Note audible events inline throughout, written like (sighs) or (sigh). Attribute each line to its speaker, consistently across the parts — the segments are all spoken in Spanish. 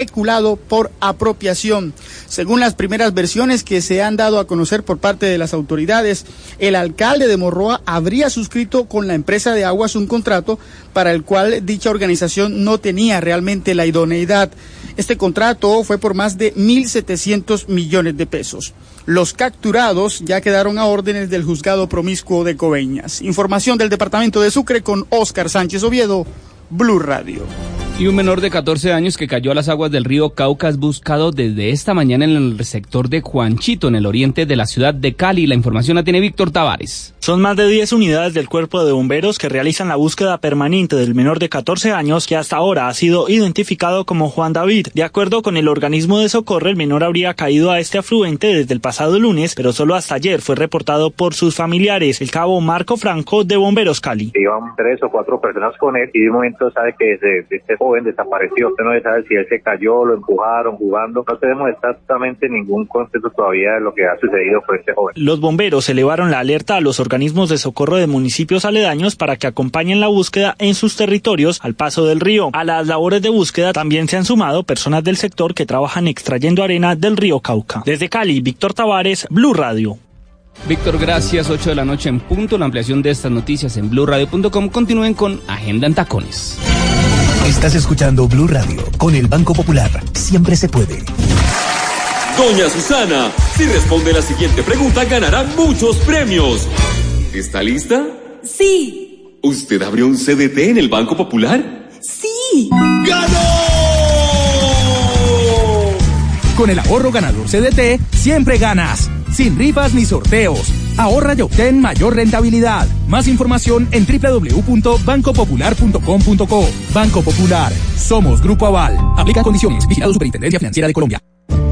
Speaker 1: especulado por apropiación. Según las primeras versiones que se han dado a conocer por parte de las autoridades, el alcalde de Morroa habría suscrito con la empresa de aguas un contrato para el cual dicha organización no tenía realmente la idoneidad. Este contrato fue por más de 1.700 millones de pesos. Los capturados ya quedaron a órdenes del juzgado promiscuo de Coveñas. Información del departamento de Sucre con Óscar Sánchez Oviedo, Blue Radio.
Speaker 2: Y un menor de 14 años que cayó a las aguas del río Cauca buscado desde esta mañana en el sector de Juanchito, en el oriente de la ciudad de Cali. La información la tiene Víctor Tavares.
Speaker 3: Son más de 10 unidades del cuerpo de bomberos que realizan la búsqueda permanente del menor de 14 años que hasta ahora ha sido identificado como Juan David. De acuerdo con el organismo de socorro, el menor habría caído a este afluente desde el pasado lunes, pero solo hasta ayer fue reportado por sus familiares. El cabo Marco Franco de Bomberos Cali.
Speaker 4: Iban tres o cuatro personas con él y de un momento sabe que este joven desapareció. Usted no sabe si él se cayó, lo empujaron jugando. No tenemos exactamente ningún concepto todavía de lo que ha sucedido con este joven.
Speaker 3: Los bomberos elevaron la alerta a los organismos de socorro de municipios aledaños para que acompañen la búsqueda en sus territorios al paso del río. A las labores de búsqueda también se han sumado personas del sector que trabajan extrayendo arena del río Cauca. Desde Cali, Víctor Tavares, Blue Radio.
Speaker 2: Víctor, gracias. 8 de la noche en punto. La ampliación de estas noticias en blurradio.com. Continúen con Agenda en Tacones.
Speaker 5: Estás escuchando Blue Radio con el Banco Popular. Siempre se puede.
Speaker 6: Doña Susana, si responde la siguiente pregunta, ganará muchos premios. ¿Está lista?
Speaker 7: Sí.
Speaker 6: ¿Usted abrió un CDT en el Banco Popular?
Speaker 7: Sí.
Speaker 6: ¡Ganó!
Speaker 8: Con el ahorro ganador CDT, siempre ganas. Sin rifas ni sorteos. Ahorra y obtén mayor rentabilidad. Más información en www.bancopopular.com.co. Banco Popular. Somos Grupo Aval. Aplica condiciones. Vigilado Superintendencia Financiera de Colombia.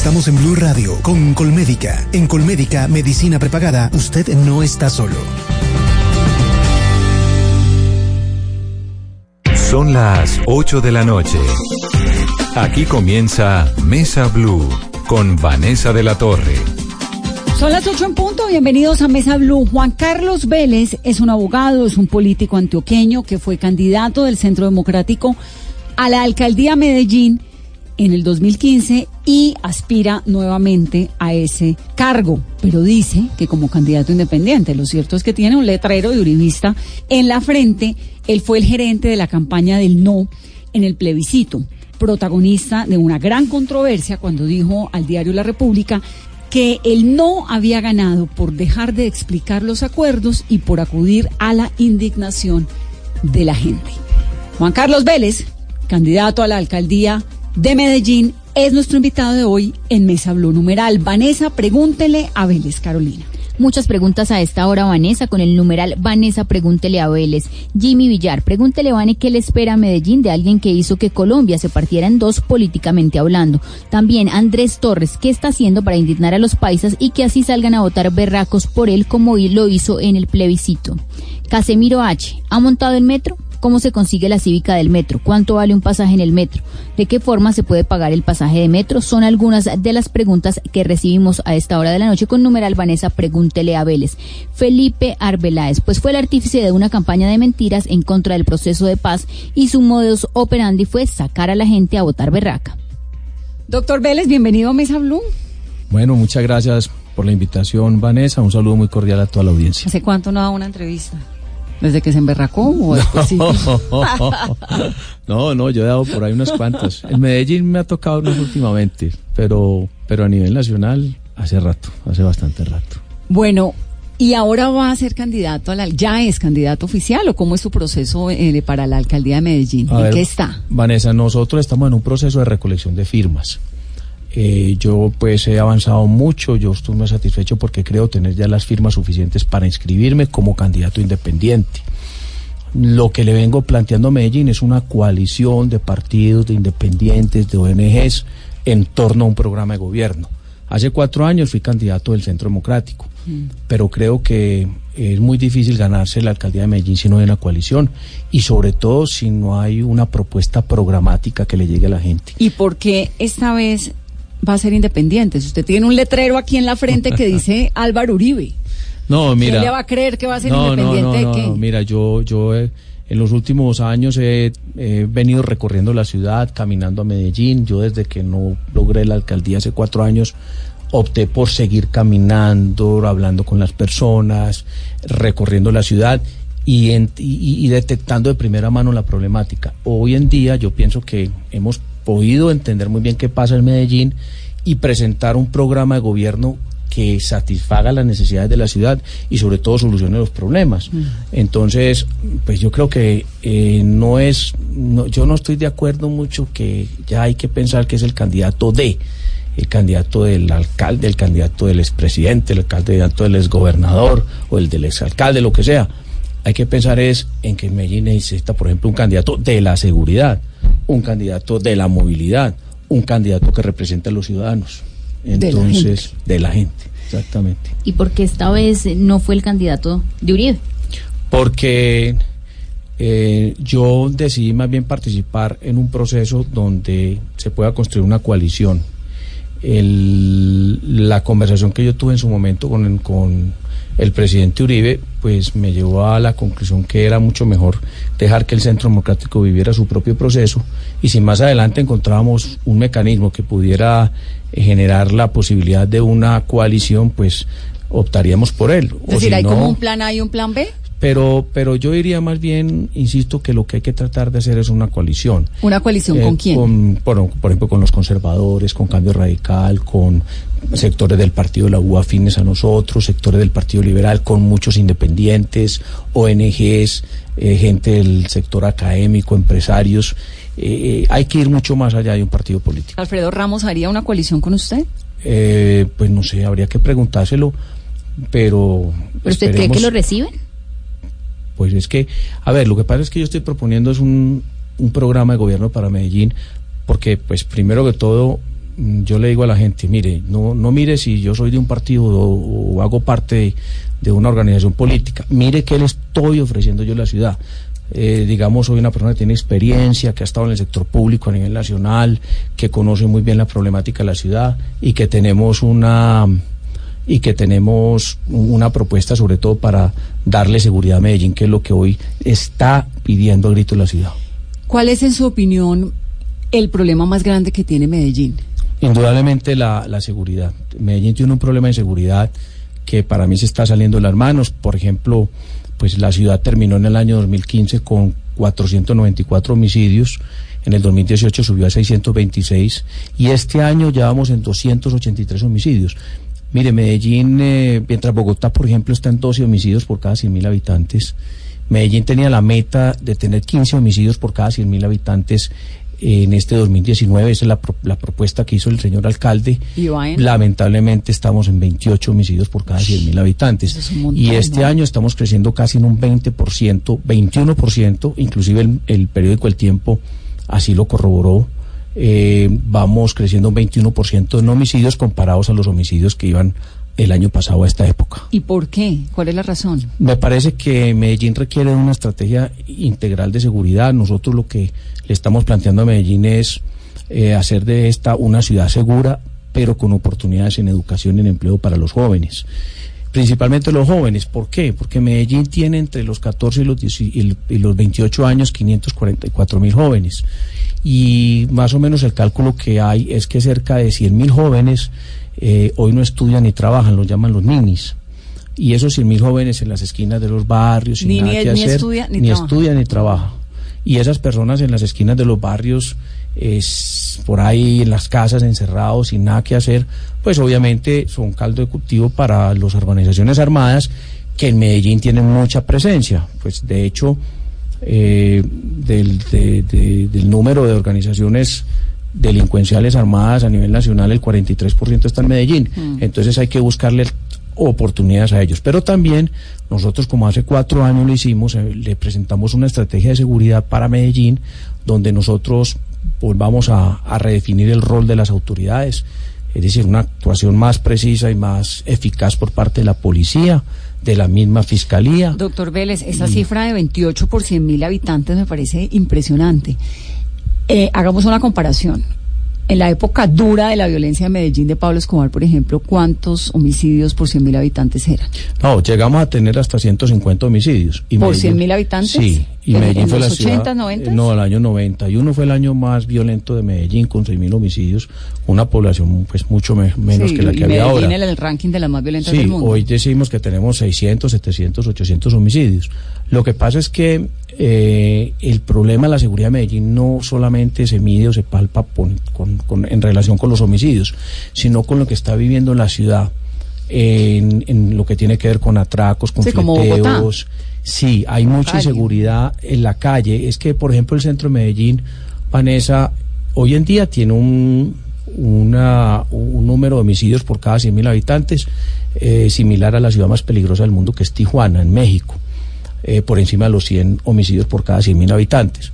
Speaker 5: Estamos en Blue Radio con Colmédica. En Colmédica, medicina prepagada, usted no está solo.
Speaker 9: Son las 8 de la noche. Aquí comienza Mesa Blue con Vanessa de la Torre.
Speaker 10: Son las 8 en punto, bienvenidos a Mesa Blue. Juan Carlos Vélez es un abogado, es un político antioqueño que fue candidato del Centro Democrático a la alcaldía Medellín en el 2015 y aspira nuevamente a ese cargo, pero dice que como candidato independiente. Lo cierto es que tiene un letrero de uribista en la frente. Él fue el gerente de la campaña del no en el plebiscito, protagonista de una gran controversia cuando dijo al diario La República que el no había ganado por dejar de explicar los acuerdos y por acudir a la indignación de la gente. Juan Carlos Vélez, candidato a la alcaldía de Medellín, es nuestro invitado de hoy en Mesa Blue Numeral. Vanessa, pregúntele a Vélez Carolina.
Speaker 11: Muchas preguntas a esta hora, Vanessa, con el numeral Vanessa, pregúntele a Vélez. Jimmy Villar, pregúntele, Vane, qué le espera a Medellín de alguien que hizo que Colombia se partiera en dos políticamente hablando. También Andrés Torres, ¿qué está haciendo para indignar a los paisas y que así salgan a votar berracos por él como lo hizo en el plebiscito? Casemiro H, ¿ha montado el metro? ¿Cómo se consigue la cívica del metro? ¿Cuánto vale un pasaje en el metro? ¿De qué forma se puede pagar el pasaje de metro? Son algunas de las preguntas que recibimos a esta hora de la noche con numeral Vanessa Pregúntele a Vélez. Felipe Arbeláez, pues fue el artífice de una campaña de mentiras en contra del proceso de paz y su modus operandi fue sacar a la gente a votar berraca.
Speaker 10: Doctor Vélez, bienvenido a Mesa Blue.
Speaker 12: Bueno, muchas gracias por la invitación, Vanessa. Un saludo muy cordial a toda la audiencia.
Speaker 10: ¿Hace cuánto no da una entrevista? ¿Desde que se emberracó o (laughs) después sí? (laughs)
Speaker 12: no, no, yo he dado por ahí unas cuantas. En Medellín me ha tocado unas últimamente, pero, pero a nivel nacional hace rato, hace bastante rato.
Speaker 10: Bueno, ¿y ahora va a ser candidato a la... ¿Ya es candidato oficial o cómo es su proceso eh, para la alcaldía de Medellín?
Speaker 12: A
Speaker 10: ¿En
Speaker 12: ver,
Speaker 10: qué está?
Speaker 12: Vanessa, nosotros estamos en un proceso de recolección de firmas. Eh, yo pues he avanzado mucho, yo estoy muy satisfecho porque creo tener ya las firmas suficientes para inscribirme como candidato independiente. Lo que le vengo planteando a Medellín es una coalición de partidos, de independientes, de ONGs en torno a un programa de gobierno. Hace cuatro años fui candidato del Centro Democrático, pero creo que es muy difícil ganarse la alcaldía de Medellín si no hay una coalición y sobre todo si no hay una propuesta programática que le llegue a la gente.
Speaker 10: ¿Y por qué esta vez va a ser independiente? Si usted tiene un letrero aquí en la frente que dice (laughs) Álvaro Uribe.
Speaker 12: No, mira.
Speaker 10: ¿Quién le va a creer que va a ser
Speaker 12: no, no,
Speaker 10: independiente
Speaker 12: no,
Speaker 10: de qué?
Speaker 12: no, mira, yo, yo eh, en los últimos años he, he venido recorriendo la ciudad, caminando a Medellín. Yo desde que no logré la alcaldía hace cuatro años, opté por seguir caminando, hablando con las personas, recorriendo la ciudad y, en- y- y detectando de primera mano la problemática. Hoy en día yo pienso que hemos podido entender muy bien qué pasa en Medellín y presentar un programa de gobierno que satisfaga las necesidades de la ciudad y sobre todo solucione los problemas. Entonces, pues yo creo que eh, no es, no- yo no estoy de acuerdo mucho que ya hay que pensar que es el candidato de, el candidato del alcalde, el candidato del expresidente, el candidato del exgobernador o el del exalcalde, lo que sea. Hay que pensar es en que Medellín necesita, por ejemplo, un candidato de la seguridad, un candidato de la movilidad, un candidato que represente a los ciudadanos.
Speaker 11: De la
Speaker 12: Entonces, de la gente, exactamente.
Speaker 11: ¿Y por qué esta vez no fue el candidato de Uribe?
Speaker 12: Porque eh, yo decidí más bien participar en un proceso donde se pueda construir una coalición. El- la conversación que yo tuve en su momento con, con el presidente Uribe, pues me llevó a la conclusión que era mucho mejor dejar que el Centro Democrático viviera su propio proceso y si más adelante encontrábamos un mecanismo que pudiera eh, generar la posibilidad de una coalición, pues optaríamos por él.
Speaker 10: Es decir, hay como un plan A y un plan B.
Speaker 12: Pero, pero yo diría más bien, insisto, que lo que hay que tratar de hacer es una coalición.
Speaker 10: ¿Una coalición
Speaker 12: Eh,
Speaker 10: con quién?
Speaker 12: Con, por, por ejemplo, con los conservadores, con Cambio Radical, con sectores del partido de la U afines a nosotros, sectores del Partido Liberal, con muchos independientes, ONGs, eh, gente del sector académico, empresarios. Eh, hay que ir mucho más allá de un partido político.
Speaker 10: ¿Alfredo Ramos haría una coalición con usted?
Speaker 12: Eh, pues no sé, habría que preguntárselo, pero...
Speaker 11: ¿Pero usted cree que lo reciben?
Speaker 12: Pues es que, a ver, lo que pasa es que yo estoy proponiendo es un, un programa de gobierno para Medellín, porque pues primero que todo mm, yo le digo a la gente, mire, no, no mire si yo soy de un partido o, hago parte de, de una organización política, mire qué le estoy ofreciendo yo a la ciudad. Eh, digamos, soy una persona que tiene experiencia, que ha estado en el sector público a nivel nacional, que conoce muy bien la problemática de la ciudad y que tenemos una y que tenemos una propuesta sobre todo para darle seguridad a Medellín, que es lo que hoy está pidiendo a grito la ciudad.
Speaker 10: ¿Cuál es, en su opinión, el problema más grande que tiene Medellín?
Speaker 12: Indudablemente la, la seguridad. Medellín tiene un problema de seguridad que para mí se está saliendo de las manos. Por ejemplo, pues la ciudad terminó en el año 2015 con 494 homicidios. En el 2018 subió a 626 y este año ya vamos en 283 homicidios. Mire, Medellín, eh, mientras Bogotá, por ejemplo, está en 12 homicidios por cada 100.000 habitantes, Medellín tenía la meta de tener 15 homicidios por cada 100.000 habitantes en este 2019. Esa es la, pro- la propuesta que hizo el señor alcalde. Lamentablemente estamos en 28 homicidios por cada 100.000 habitantes.
Speaker 10: es un montón,
Speaker 12: y este
Speaker 10: ¿no?
Speaker 12: año estamos creciendo casi en un 20%, 21%, inclusive el, el periódico El Tiempo así lo corroboró. Eh, vamos creciendo un 21% en homicidios comparados a los homicidios que iban el año pasado a esta época.
Speaker 10: ¿Y por qué? ¿Cuál es la razón?
Speaker 12: Me parece que Medellín requiere una estrategia integral de seguridad. Nosotros lo que le estamos planteando a Medellín es eh, hacer de esta una ciudad segura, pero con oportunidades en educación y en empleo para los jóvenes. Principalmente los jóvenes. ¿Por qué? Porque Medellín tiene entre los 14 y los, 10 y los 28 años 544 mil jóvenes. Y más o menos el cálculo que hay es que cerca de 100 mil jóvenes eh, hoy no estudian ni trabajan, los llaman los ninis. Y esos 100 mil jóvenes en las esquinas de los barrios, sin
Speaker 10: Ni-
Speaker 12: nada
Speaker 10: ni-
Speaker 12: que
Speaker 10: ni
Speaker 12: hacer,
Speaker 10: estudia ni
Speaker 12: ni
Speaker 10: trabaja.
Speaker 12: estudia ni trabaja. Y esas personas en las esquinas de los barrios, es, por ahí en las casas encerrados, sin nada que hacer, pues obviamente son caldo de cultivo para las organizaciones armadas que en Medellín tienen mucha presencia. Pues de hecho, eh, del, de- de- del número de organizaciones delincuenciales armadas a nivel nacional, el 43% está en Medellín.
Speaker 10: Mm.
Speaker 12: Entonces hay que buscarle oportunidades a ellos. Pero también nosotros, como hace cuatro años lo hicimos, eh, le presentamos una estrategia de seguridad para Medellín, donde nosotros pues, vamos a, a redefinir el rol de las autoridades, es decir, una actuación más precisa y más eficaz por parte de la policía, de la misma fiscalía.
Speaker 10: Doctor Vélez, esa cifra de 28 por 100 mil habitantes me parece impresionante. Eh, hagamos una comparación. En la época dura de la violencia de Medellín de Pablo Escobar, por ejemplo, ¿cuántos homicidios por 100 mil habitantes eran?
Speaker 12: No, llegamos a tener hasta 150 homicidios.
Speaker 10: Y ¿Por 100 mil habitantes?
Speaker 12: Sí.
Speaker 10: Y ¿En, Medellín fue los la 80, ciudad, 90?
Speaker 12: No, el año 91 fue el año más violento de Medellín, con 6 mil homicidios, una población pues mucho me, menos
Speaker 10: sí,
Speaker 12: que la que
Speaker 10: y
Speaker 12: había
Speaker 10: Medellín
Speaker 12: ahora.
Speaker 10: en el ranking de las más violentas
Speaker 12: sí,
Speaker 10: del mundo.
Speaker 12: hoy decimos que tenemos 600, 700, 800 homicidios. Lo que pasa es que eh, el problema de la seguridad de Medellín no solamente se mide o se palpa con, con, con, en relación con los homicidios, sino con lo que está viviendo la ciudad en, en lo que tiene que ver con atracos, con
Speaker 10: Sí, como
Speaker 12: fleteos. Sí, hay mucha
Speaker 10: Calle.
Speaker 12: inseguridad en la calle. Es que, por ejemplo, el centro de Medellín, Vanessa, hoy en día tiene un, una- un número de homicidios por cada 100.000 habitantes eh, similar a la ciudad más peligrosa del mundo, que es Tijuana, en México, eh, por encima de los 100 homicidios por cada 100.000 habitantes.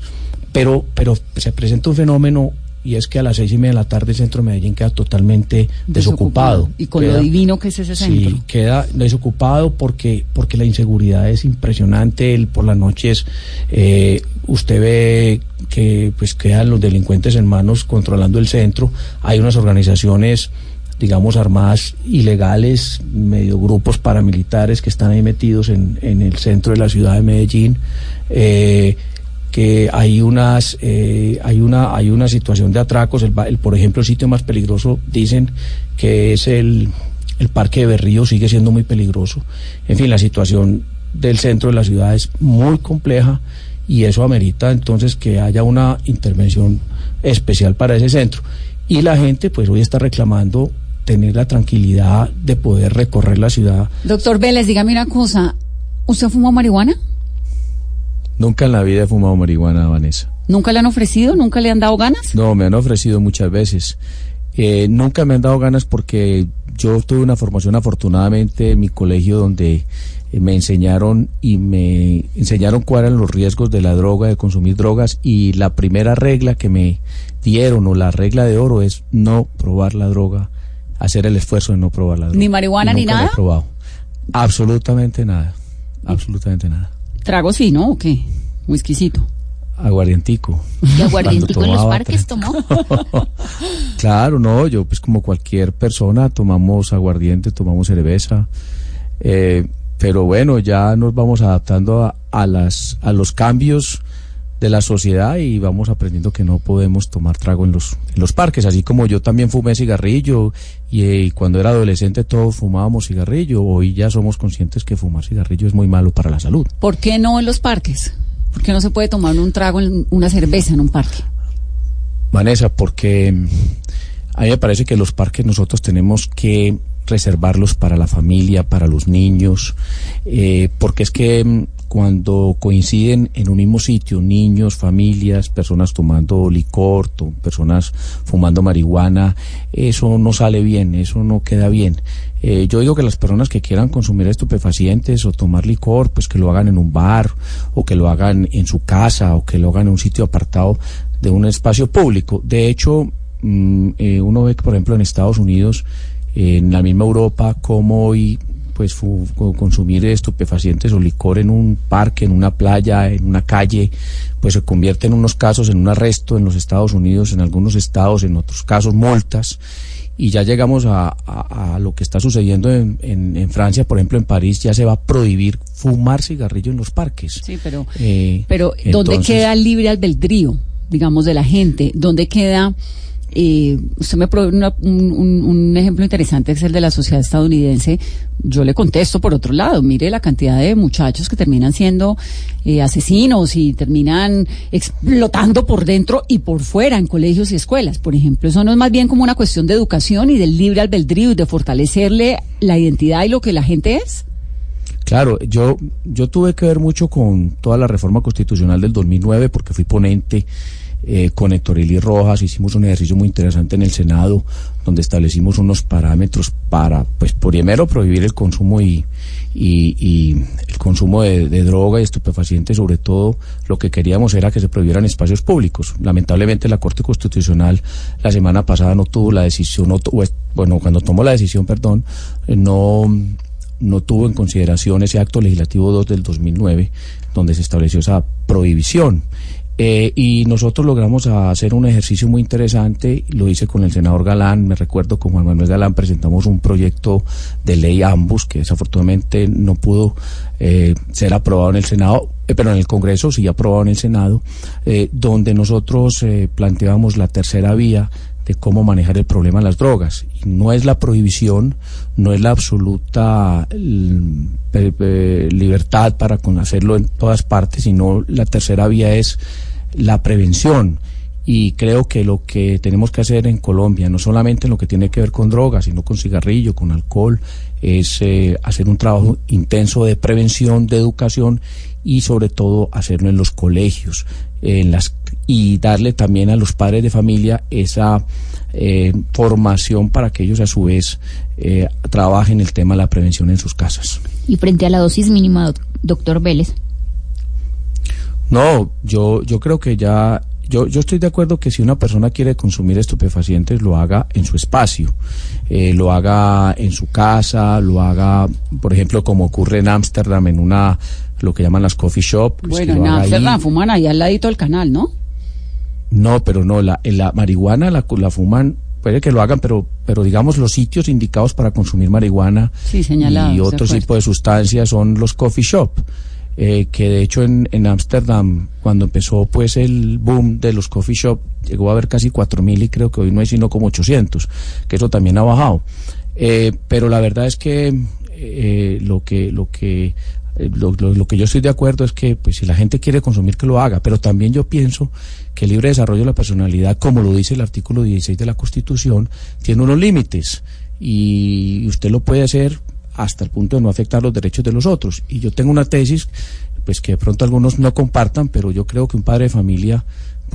Speaker 12: Pero, pero se presenta un fenómeno y es que a las seis y media de la tarde el centro de Medellín queda totalmente desocupado.
Speaker 10: Y con lo divino que es ese centro.
Speaker 12: Sí, queda desocupado porque porque la inseguridad es impresionante. El, por las noches eh, usted ve que pues quedan los delincuentes en manos controlando el centro. Hay unas organizaciones digamos armadas ilegales, medio grupos paramilitares que están ahí metidos en, en el centro de la ciudad de Medellín. Eh, que hay unas eh, hay una hay una situación de atracos el, el, por ejemplo el sitio más peligroso dicen que es el el parque de Berrío sigue siendo muy peligroso en fin la situación del centro de la ciudad es muy compleja y eso amerita entonces que haya una intervención especial para ese centro y la gente pues hoy está reclamando tener la tranquilidad de poder recorrer la ciudad
Speaker 10: Doctor Vélez, dígame una cosa. ¿Usted fumó marihuana?
Speaker 12: Nunca en la vida he fumado marihuana Vanessa
Speaker 10: ¿Nunca le han ofrecido? ¿Nunca le han dado ganas?
Speaker 12: No, me han ofrecido muchas veces. Eh, nunca me han dado ganas porque yo tuve una formación afortunadamente en mi colegio donde eh, me enseñaron y me enseñaron cuáles eran los riesgos de la droga, de consumir drogas y la primera regla que me dieron o la regla de oro es no probar la droga, hacer el esfuerzo de no probar la droga.
Speaker 10: ¿Ni marihuana ni nada?
Speaker 12: he probado. Absolutamente nada. Absolutamente nada.
Speaker 10: ¿Trago sí, no? ¿O qué? Muy exquisito.
Speaker 12: Aguardientico.
Speaker 11: ¿Y aguardientico en los parques tomó? (laughs)
Speaker 12: Claro, no, yo pues como cualquier persona tomamos aguardiente, tomamos cerveza, eh, pero bueno, ya nos vamos adaptando a, a las a los cambios de la sociedad y vamos aprendiendo que no podemos tomar trago en los en los parques, así como yo también fumé cigarrillo y, eh, y cuando era adolescente todos fumábamos cigarrillo, hoy ya somos conscientes que fumar cigarrillo es muy malo para la salud.
Speaker 10: ¿Por qué no en los parques? ¿Por qué no se puede tomar un trago, en una cerveza en un parque?
Speaker 12: Vanessa, porque mm, a mí me parece que los parques nosotros tenemos que reservarlos para la familia, para los niños, eh, porque es que mm, cuando coinciden en un mismo sitio, niños, familias, personas tomando licor, personas fumando marihuana, eso no sale bien, eso no queda bien. Eh, yo digo que las personas que quieran consumir estupefacientes o tomar licor, pues que lo hagan en un bar o que lo hagan en su casa o que lo hagan en un sitio apartado de un espacio público. De hecho, mm, eh, uno ve que, por ejemplo, en Estados Unidos, en la misma Europa, como hoy pues consumir estupefacientes o licor en un parque, en una playa, en una calle, pues se convierte en unos casos en un arresto en los Estados Unidos, en algunos estados, en otros casos multas y ya llegamos a, a- a lo que está sucediendo en, en- en Francia, por ejemplo en París ya se va a prohibir fumar cigarrillo en los parques.
Speaker 10: Sí, pero,
Speaker 12: Eh,
Speaker 10: pero ¿dónde
Speaker 12: entonces-
Speaker 10: queda el libre albedrío, digamos, de la gente? ¿Dónde queda... eh, usted me provee una- un, ejemplo interesante es el de la sociedad estadounidense. Yo le contesto por otro lado. Mire la cantidad de muchachos que terminan siendo eh, asesinos y terminan explotando por dentro y por fuera en colegios y escuelas, por ejemplo. Eso no es más bien como una cuestión de educación y del libre albedrío y de fortalecerle la identidad y lo que la gente es.
Speaker 12: Claro, yo, yo tuve que ver mucho con toda la reforma constitucional del 2009 porque fui ponente eh, con Eli Rojas, hicimos un ejercicio muy interesante en el Senado, donde establecimos unos parámetros para, pues, primero prohibir el consumo y, y, el consumo de, droga y estupefacientes, sobre todo lo que queríamos era que se prohibieran espacios públicos. Lamentablemente la Corte Constitucional la semana pasada no tuvo la decisión, no bueno, cuando tomó la decisión, perdón, eh, no no tuvo en consideración ese acto legislativo 2 del 2009, donde se estableció esa prohibición. Eh, y nosotros logramos hacer un ejercicio muy interesante, lo hice con el senador Galán, me recuerdo con Juan Manuel Galán presentamos un proyecto de ley ambos que desafortunadamente no pudo eh, ser aprobado en el Senado, eh, pero en el Congreso sí aprobado en el Senado, eh, donde nosotros eh, planteamos la tercera vía de cómo manejar el problema de las drogas. No es la prohibición, no es la absoluta libertad para hacerlo en todas partes, sino la tercera vía es la prevención. Y creo que lo que tenemos que hacer en Colombia, no solamente en lo que tiene que ver con drogas, sino con cigarrillo, con alcohol, es eh, hacer un trabajo intenso de prevención, de educación y sobre todo hacerlo en los colegios, en las y darle también a los padres de familia esa eh, formación para que ellos a su vez eh, trabajen el tema de la prevención en sus casas.
Speaker 11: Y frente a la dosis mínima, doctor Vélez.
Speaker 12: No, yo, yo creo que ya yo, yo estoy de acuerdo que si una persona quiere consumir estupefacientes, lo haga en su espacio, eh, lo haga en su casa, lo haga, por ejemplo, como ocurre en Ámsterdam, en una, lo que llaman las coffee shop.
Speaker 10: Pues bueno, en Ámsterdam fuman ahí al ladito del canal, ¿no?
Speaker 12: No, pero no, la, la marihuana la, la fuman puede que lo hagan, pero, pero digamos los sitios indicados para consumir marihuana
Speaker 10: sí,
Speaker 12: y otro tipo de sustancias son los coffee shop. Eh, que de hecho en Ámsterdam, cuando empezó pues el boom de los coffee shop, llegó a haber casi 4.000 y creo que hoy no hay sino como 800, que eso también ha bajado. Eh, pero la verdad es que eh, lo que, lo que lo, lo, lo, que yo estoy de acuerdo es que pues si la gente quiere consumir que lo haga, pero también yo pienso que el libre desarrollo de la personalidad, como lo dice el artículo 16 de la Constitución, tiene unos límites y usted lo puede hacer hasta el punto de no afectar los derechos de los otros. Y yo tengo una tesis, pues que de pronto algunos no compartan, pero yo creo que un padre de familia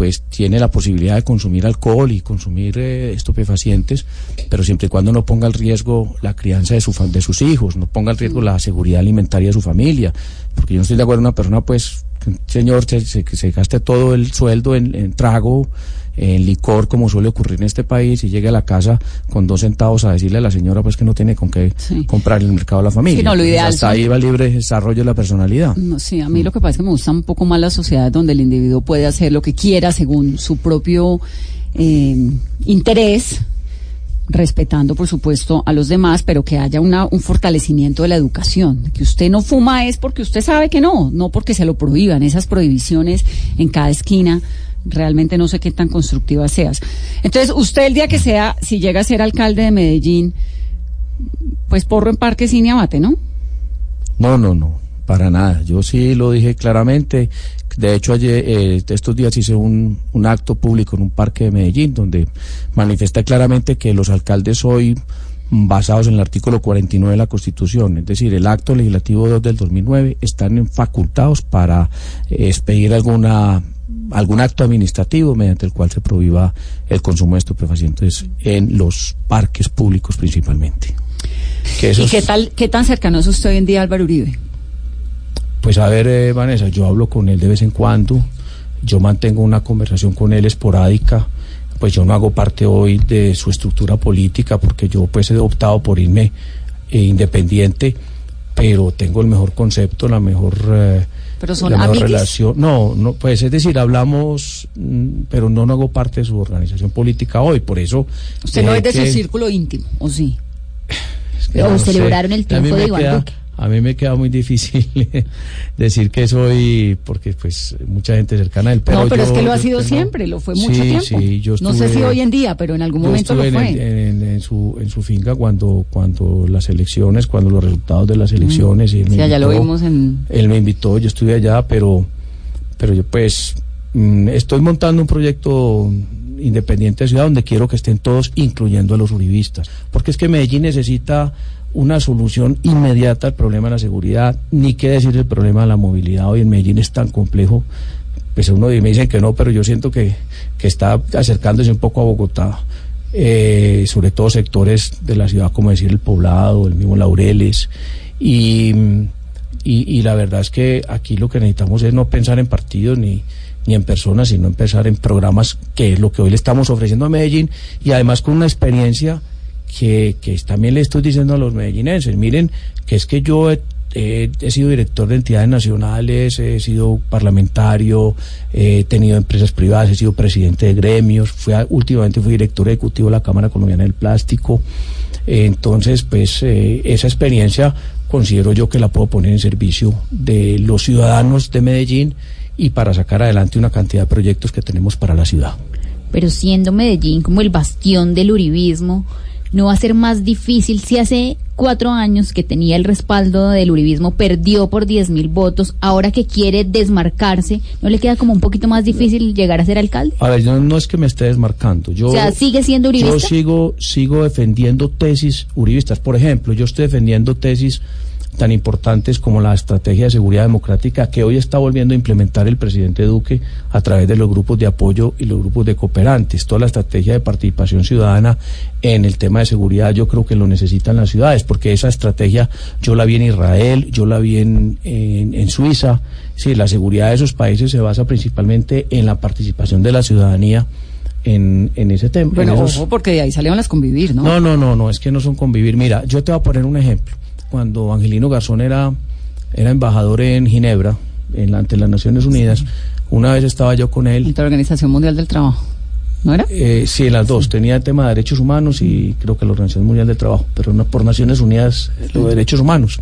Speaker 12: pues tiene la posibilidad de consumir alcohol y consumir eh, estupefacientes, pero siempre y cuando no ponga en riesgo la crianza de, su, de sus hijos, no ponga en riesgo la seguridad alimentaria de su familia, porque yo no estoy de acuerdo en una persona, pues, un señor, se, se, que se gaste todo el sueldo en, en trago, en licor, como suele ocurrir en este país, y llegue a la casa con dos centavos a decirle a la señora pues que no tiene con qué sí. comprar el mercado a la familia.
Speaker 10: Sí, no, lo ideal
Speaker 12: hasta
Speaker 10: son...
Speaker 12: ahí va el libre desarrollo de la personalidad.
Speaker 10: No, sí, a mí lo que pasa es que me gusta un poco más la sociedad donde el individuo puede hacer lo que quiera según su propio eh, interés respetando por supuesto a los demás, pero que haya una, un fortalecimiento de la educación, que usted no fuma es porque usted sabe que no, no porque se lo prohíban, esas prohibiciones en cada esquina realmente no sé qué tan constructiva seas. Entonces, usted el día que sea, si llega a ser alcalde de Medellín, pues porro en Parque Cine Abate, ¿no?
Speaker 12: No, no, no, para nada. Yo sí lo dije claramente. De hecho, ayer, eh, estos días hice un, un, acto público en un parque de Medellín donde manifesté claramente que los alcaldes hoy basados en el artículo 49 de la Constitución, es decir, el acto legislativo 2 del 2009, están facultados para eh, expedir alguna algún acto administrativo mediante el cual se prohíba el consumo de estupefacientes en los parques públicos principalmente.
Speaker 10: Que ¿Y qué tal, qué tan cercano es usted hoy en día Álvaro Uribe?
Speaker 12: Pues a ver, eh, Vanessa, yo hablo con él de vez en cuando, yo mantengo una conversación con él esporádica, pues yo no hago parte hoy de su estructura política porque yo pues he optado por irme eh, independiente, pero tengo el mejor concepto, la mejor... Eh,
Speaker 10: pero son
Speaker 12: relación. No, no, pues es decir, hablamos, mm, pero no, no hago parte de su organización política hoy, por eso.
Speaker 10: ¿Usted no es de que... su círculo íntimo, o sí? (sighs)
Speaker 11: Es que o no celebraron sé. el triunfo de Iván Duque.
Speaker 12: A mí me queda muy difícil (laughs) decir que soy, porque pues mucha gente cercana él. Pero
Speaker 10: no, pero
Speaker 12: yo,
Speaker 10: es que lo ha sido tengo... siempre, lo fue mucho
Speaker 12: sí,
Speaker 10: tiempo.
Speaker 12: Sí, yo estuve,
Speaker 10: no sé si hoy en día, pero en algún momento lo fue.
Speaker 12: En, en, en, su, en su finca cuando, cuando las elecciones, cuando los resultados de las elecciones. Mm. Y él
Speaker 10: sí,
Speaker 12: me
Speaker 10: allá
Speaker 12: invitó,
Speaker 10: lo vimos en...
Speaker 12: Él me invitó, yo estuve allá, pero, pero yo pues mm, estoy montando un proyecto independiente de ciudad donde quiero que estén todos, incluyendo a los uribistas. Porque es que Medellín necesita una solución inmediata al problema de la seguridad, ni qué decir del problema de la movilidad. Hoy en Medellín es tan complejo pues uno me dice que no, pero yo siento que, que está acercándose un poco a Bogotá. Eh, sobre todo sectores de la ciudad, como decir el poblado, el mismo Laureles, y, y, y la verdad es que aquí lo que necesitamos es no pensar en partidos ni, ni en personas, sino en pensar en programas, que es lo que hoy le estamos ofreciendo a Medellín, y además con una experiencia que, que también le estoy diciendo a los medellinenses, miren, que es que yo he he, he, sido director de entidades nacionales, he sido parlamentario, he tenido empresas privadas, he sido presidente de gremios, fui a, últimamente fui director ejecutivo de la Cámara Colombiana del Plástico. Entonces, pues eh, esa experiencia considero yo que la puedo poner en servicio de los ciudadanos de Medellín y para sacar adelante una cantidad de proyectos que tenemos para la ciudad.
Speaker 11: Pero siendo Medellín como el bastión del uribismo, no va a ser más difícil si hace cuatro años que tenía el respaldo del uribismo perdió por 10 mil votos, ahora que quiere desmarcarse, ¿no le queda como un poquito más difícil llegar a ser alcalde?
Speaker 12: A ver, yo no es que me esté desmarcando. Yo,
Speaker 11: o sea, ¿sigue siendo uribista?
Speaker 12: Yo sigo, sigo defendiendo tesis uribistas. Por ejemplo, yo estoy defendiendo tesis tan importantes como la estrategia de seguridad democrática que hoy está volviendo a implementar el presidente Duque a través de los grupos de apoyo y los grupos de cooperantes. Toda la estrategia de participación ciudadana en el tema de seguridad yo creo que lo necesitan las ciudades, porque esa estrategia yo la vi en Israel, yo la vi en, en, en Suiza. Sí, la seguridad de esos países se basa principalmente en la participación de la ciudadanía. En, en, ese tema.
Speaker 10: Bueno, esos... ojo, porque de ahí salieron las convivir, ¿no?
Speaker 12: No, no, no, no, es que no son convivir. Mira, yo te voy a poner un ejemplo cuando Angelino Garzón era, era embajador en Ginebra, en, ante las Naciones Unidas, sí. una vez estaba yo con él.
Speaker 10: En la Organización Mundial del Trabajo. ¿No era?
Speaker 12: Eh, sí, las dos. Sí. Tenía el tema de derechos humanos y creo que la Organización Mundial del Trabajo, pero no por Naciones Unidas, sí. los derechos humanos.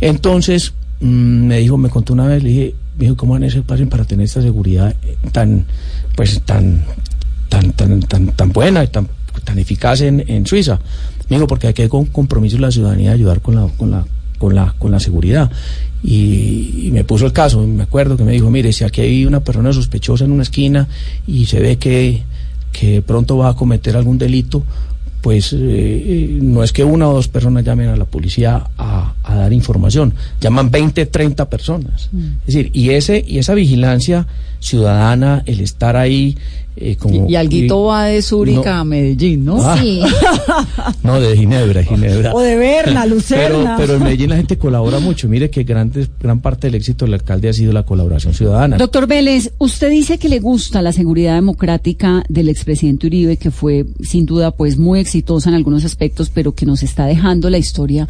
Speaker 12: Entonces, mmm, me dijo, me contó una vez, le dije, me dijo, ¿cómo van a ese pasen para tener esta seguridad tan, pues, tan, tan, tan, tan, tan buena y tan, tan eficaz en, en Suiza? Me dijo, porque aquí hay un compromiso de la ciudadanía de ayudar con la, con la, con la, con la seguridad. Y, y, me puso el caso, me acuerdo que me dijo, mire, si aquí hay una persona sospechosa en una esquina y se ve que, que pronto va a cometer algún delito, pues eh, no es que una o dos personas llamen a la policía a, a dar información, llaman 20, 30 personas. Mm. Es decir, y, ese, y esa vigilancia ciudadana, el estar ahí, eh, como,
Speaker 10: y, y Alguito va de Zúrich no, a Medellín, ¿no?
Speaker 11: Ah, sí. (laughs)
Speaker 12: no, de Ginebra, Ginebra.
Speaker 10: O de Berna, (laughs) Lucerna.
Speaker 12: Pero, pero, en Medellín la gente colabora mucho. Mire que grandes, gran parte del éxito del alcalde ha sido la colaboración ciudadana.
Speaker 10: Doctor Vélez, usted dice que le gusta la seguridad democrática del expresidente Uribe, que fue sin duda pues muy exitosa en algunos aspectos, pero que nos está dejando la historia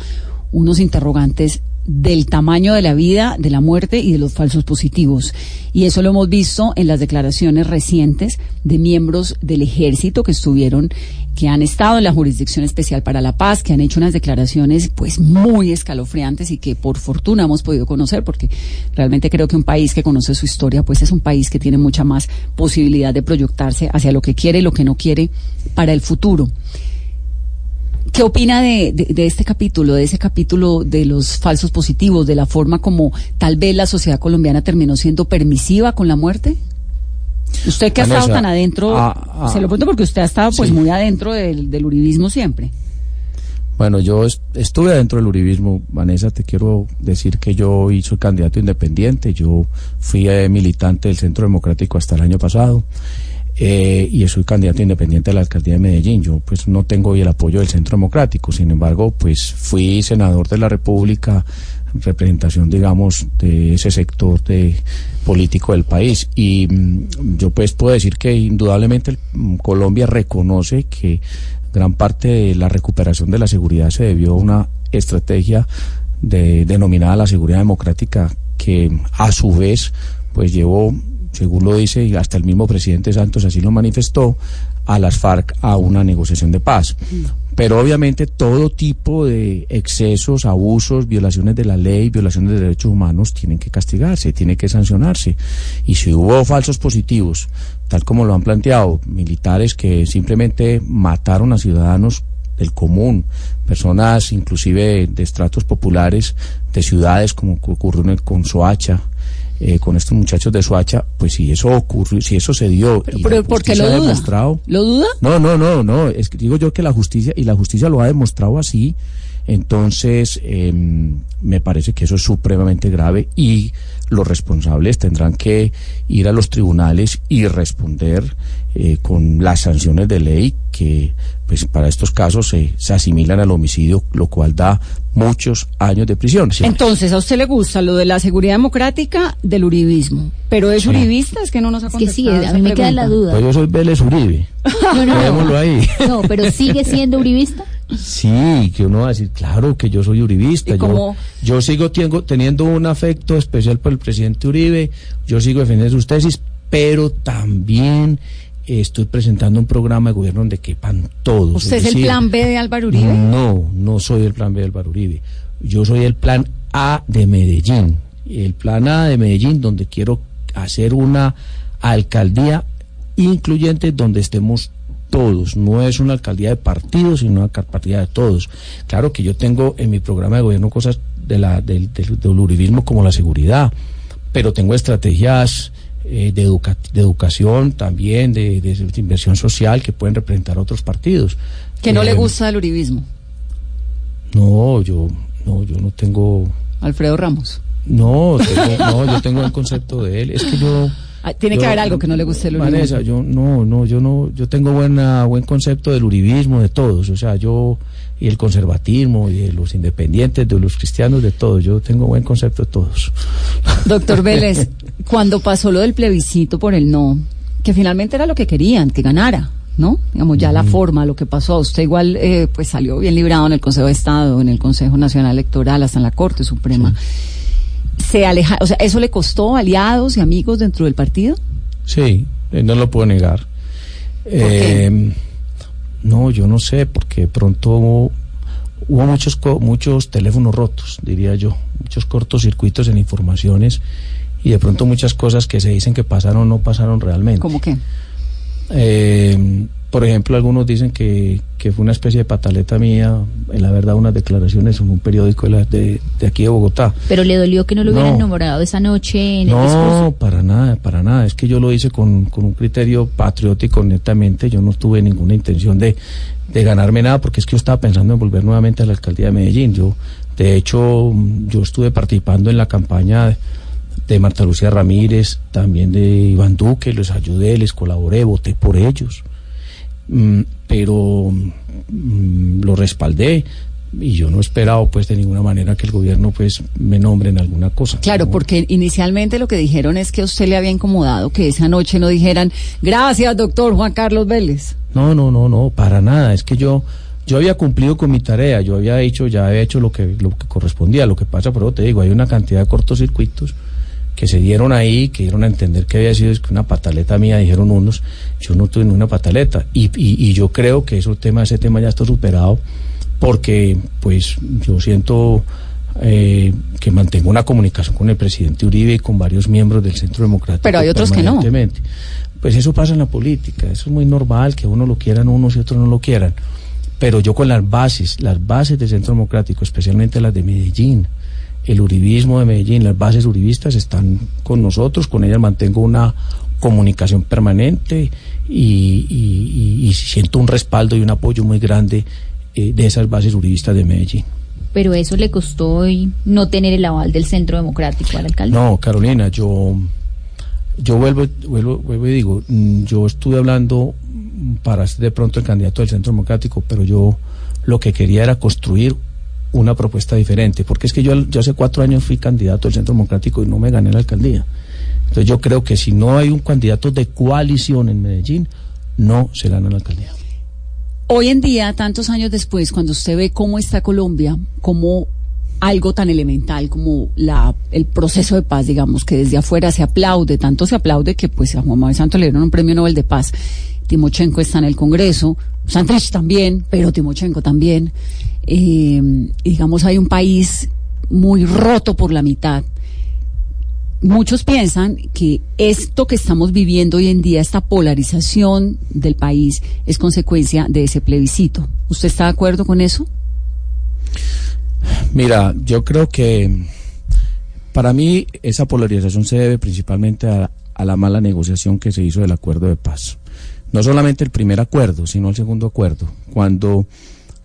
Speaker 10: unos interrogantes del tamaño de la vida, de la muerte y de los falsos positivos. Y eso lo hemos visto en las declaraciones recientes de miembros del ejército que estuvieron, que han estado en la Jurisdicción Especial para la Paz, que han hecho unas declaraciones pues muy escalofriantes y que por fortuna hemos podido conocer, porque realmente creo que un país que conoce su historia pues es un país que tiene mucha más posibilidad de proyectarse hacia lo que quiere y lo que no quiere para el futuro. ¿Qué opina de, de, de, este capítulo, de ese capítulo de los falsos positivos, de la forma como tal vez la sociedad colombiana terminó siendo permisiva con la muerte? Usted que ha estado tan adentro, ah, ah, se lo pregunto porque usted ha estado pues sí. muy adentro del, del, uribismo siempre.
Speaker 12: Bueno, yo est estuve adentro del uribismo, Vanessa, te quiero decir que yo soy candidato independiente, yo fui eh, militante del Centro Democrático hasta el año pasado eh, y soy candidato independiente a la alcaldía de Medellín. Yo pues no tengo hoy el apoyo del Centro Democrático, sin embargo, pues fui senador de la República, representación, digamos, de ese sector de político del país. Y mm, yo pues puedo decir que indudablemente el, Colombia reconoce que gran parte de la recuperación de la seguridad se debió a una estrategia de, denominada la seguridad democrática que a su vez pues llevó según lo dice, y hasta el mismo presidente Santos así lo manifestó, a las FARC a una negociación de paz. Pero obviamente todo tipo de excesos, abusos, violaciones de la ley, violaciones de derechos humanos tienen que castigarse, tienen que sancionarse. Y si hubo falsos positivos, tal como lo han planteado, militares que simplemente mataron a ciudadanos del común, personas inclusive de estratos populares de ciudades como ocurrió con Soacha, eh, con estos muchachos de Suacha, pues si eso ocurrió, si eso se dio
Speaker 10: pero, y pero ¿por qué lo duda?
Speaker 12: demostrado,
Speaker 10: ¿Lo duda?
Speaker 12: No, no, no, no, es que digo yo que la justicia y la justicia lo ha demostrado así Entonces, em, me parece que eso es supremamente grave y los responsables tendrán que ir a los tribunales y responder eh, con las sanciones de ley que pues para estos casos se, se asimilan al homicidio, lo cual da muchos años de prisión. ¿sí?
Speaker 10: Entonces, a usted le gusta lo de la seguridad democrática del uribismo, pero es
Speaker 12: Sí.
Speaker 10: uribista, es que no nos ha
Speaker 11: Es que sí, a mí me queda la duda.
Speaker 12: Pues yo soy Vélez Uribe. (laughs)
Speaker 11: No, no,
Speaker 12: Dejémoslo ahí.
Speaker 11: No, pero sigue siendo uribista. (laughs)
Speaker 12: Sí, que uno va a decir, claro que yo soy uribista.
Speaker 10: ¿Y
Speaker 12: Yo, yo sigo tengo- teniendo un afecto especial por el presidente Uribe, yo sigo defendiendo sus tesis, pero también estoy presentando un programa de gobierno donde quepan todos.
Speaker 10: ¿Usted es el plan B de Álvaro Uribe?
Speaker 12: No, no soy el plan B de Álvaro Uribe. Yo soy el plan A de Medellín. El plan A de Medellín donde quiero hacer una alcaldía incluyente donde estemos todos. No es una alcaldía de partidos, sino una alcaldía de todos. Claro que yo tengo en mi programa de gobierno cosas de la, del, del- del uribismo como la seguridad, pero tengo estrategias eh, de, educa- de educación también, de, de- de inversión social que pueden representar otros partidos.
Speaker 10: Que no le
Speaker 12: Eh,
Speaker 10: gusta el uribismo,
Speaker 12: No, yo no, yo no tengo...
Speaker 10: Alfredo Ramos.
Speaker 12: No, tengo- no, yo tengo el concepto de él. Es que yo...
Speaker 10: Ah, Tiene que haber algo que no le guste el uribismo.
Speaker 12: Vanessa, yo no, no, yo no, yo tengo buena, buen concepto del uribismo, de todos, o sea, yo y el conservatismo y de los independientes, de los cristianos, de todos, yo tengo buen concepto de todos.
Speaker 10: Doctor (laughs) Vélez, cuando pasó lo del plebiscito por el no, que finalmente era lo que querían, que ganara, ¿no? Digamos, ya la forma, lo que pasó, usted igual eh, pues salió bien librado en el Consejo de Estado, en el Consejo Nacional Electoral, hasta en la Corte Suprema. Se aleja, o sea, ¿eso le costó aliados y amigos dentro del partido?
Speaker 12: Sí, eh, no lo puedo negar. Eh, no, yo no sé, porque de pronto hubo, hubo muchos muchos teléfonos rotos, diría yo, muchos cortocircuitos en informaciones y de pronto muchas cosas que se dicen que pasaron no pasaron realmente.
Speaker 10: ¿Cómo qué?
Speaker 12: Eh, por ejemplo, algunos dicen que, que fue una especie de pataleta mía, en la verdad, unas declaraciones en un periódico de, la- de, de aquí de Bogotá.
Speaker 11: Pero le dolió que no lo hubieran
Speaker 12: No.
Speaker 11: nombrado esa noche en el
Speaker 12: No,
Speaker 11: discurso.
Speaker 12: para nada, para nada. Es que yo lo hice con, con un criterio patriótico netamente. Yo no tuve ninguna intención de, de ganarme nada porque es que yo estaba pensando en volver nuevamente a la alcaldía de Medellín. Yo, de hecho, yo estuve participando en la campaña de, de Marta Lucía Ramírez, también de Iván Duque, les ayudé, les colaboré, voté por ellos. Mm, pero mm, lo respaldé y yo no he esperado pues de ninguna manera que el gobierno pues me nombre en alguna cosa.
Speaker 10: Claro,
Speaker 12: No.
Speaker 10: porque inicialmente lo que dijeron es que a usted le había incomodado que esa noche no dijeran, gracias, doctor Juan Carlos Vélez.
Speaker 12: No, no, no, no, para nada. Es que yo, yo había cumplido con mi tarea, yo había hecho, ya había hecho lo que, lo que correspondía. Lo que pasa, por eso te digo, hay una cantidad de cortocircuitos que se dieron ahí, que dieron a entender que había sido una pataleta mía, dijeron unos, yo no tuve ninguna pataleta. Y, y, y yo creo que ese tema, ese tema ya está superado, porque pues yo siento eh, que mantengo una comunicación con el presidente Uribe y con varios miembros del Centro Democrático.
Speaker 10: Pero hay otros que no.
Speaker 12: Pues eso pasa en la política, eso es muy normal, que uno lo quieran unos y otros no lo quieran. Pero yo con las bases, las bases del Centro Democrático, especialmente las de Medellín, el uribismo de Medellín, las bases uribistas están con nosotros, con ellas mantengo una comunicación permanente y, y- y- y siento un respaldo y un apoyo muy grande eh, de esas bases uribistas de Medellín.
Speaker 11: Pero eso le costó hoy no tener el aval del Centro Democrático al alcalde.
Speaker 12: No, Carolina, yo, yo vuelvo, vuelvo, vuelvo y digo, mm, yo estuve hablando para ser de pronto el candidato del Centro Democrático, pero yo lo que quería era construir una propuesta diferente, porque es que yo, yo hace cuatro años fui candidato del Centro Democrático y no me gané la alcaldía. Entonces yo creo que si no hay un candidato de coalición en Medellín, no se gana la alcaldía.
Speaker 10: Hoy en día, tantos años después, cuando usted ve cómo está Colombia, como algo tan elemental como la, el proceso de paz, digamos, que desde afuera se aplaude, tanto se aplaude que pues a Juan Manuel Santos le dieron un premio Nobel de Paz. Timochenko está en el Congreso, Santrich también, pero Timochenko también. Eh, digamos, hay un país muy roto por la mitad. Muchos piensan que esto que estamos viviendo hoy en día, esta polarización del país, es consecuencia de ese plebiscito. ¿Usted está de acuerdo con eso?
Speaker 12: Mira, yo creo que para mí esa polarización se debe principalmente a, a la mala negociación que se hizo del acuerdo de paz. No solamente el primer acuerdo, sino el segundo acuerdo. Cuando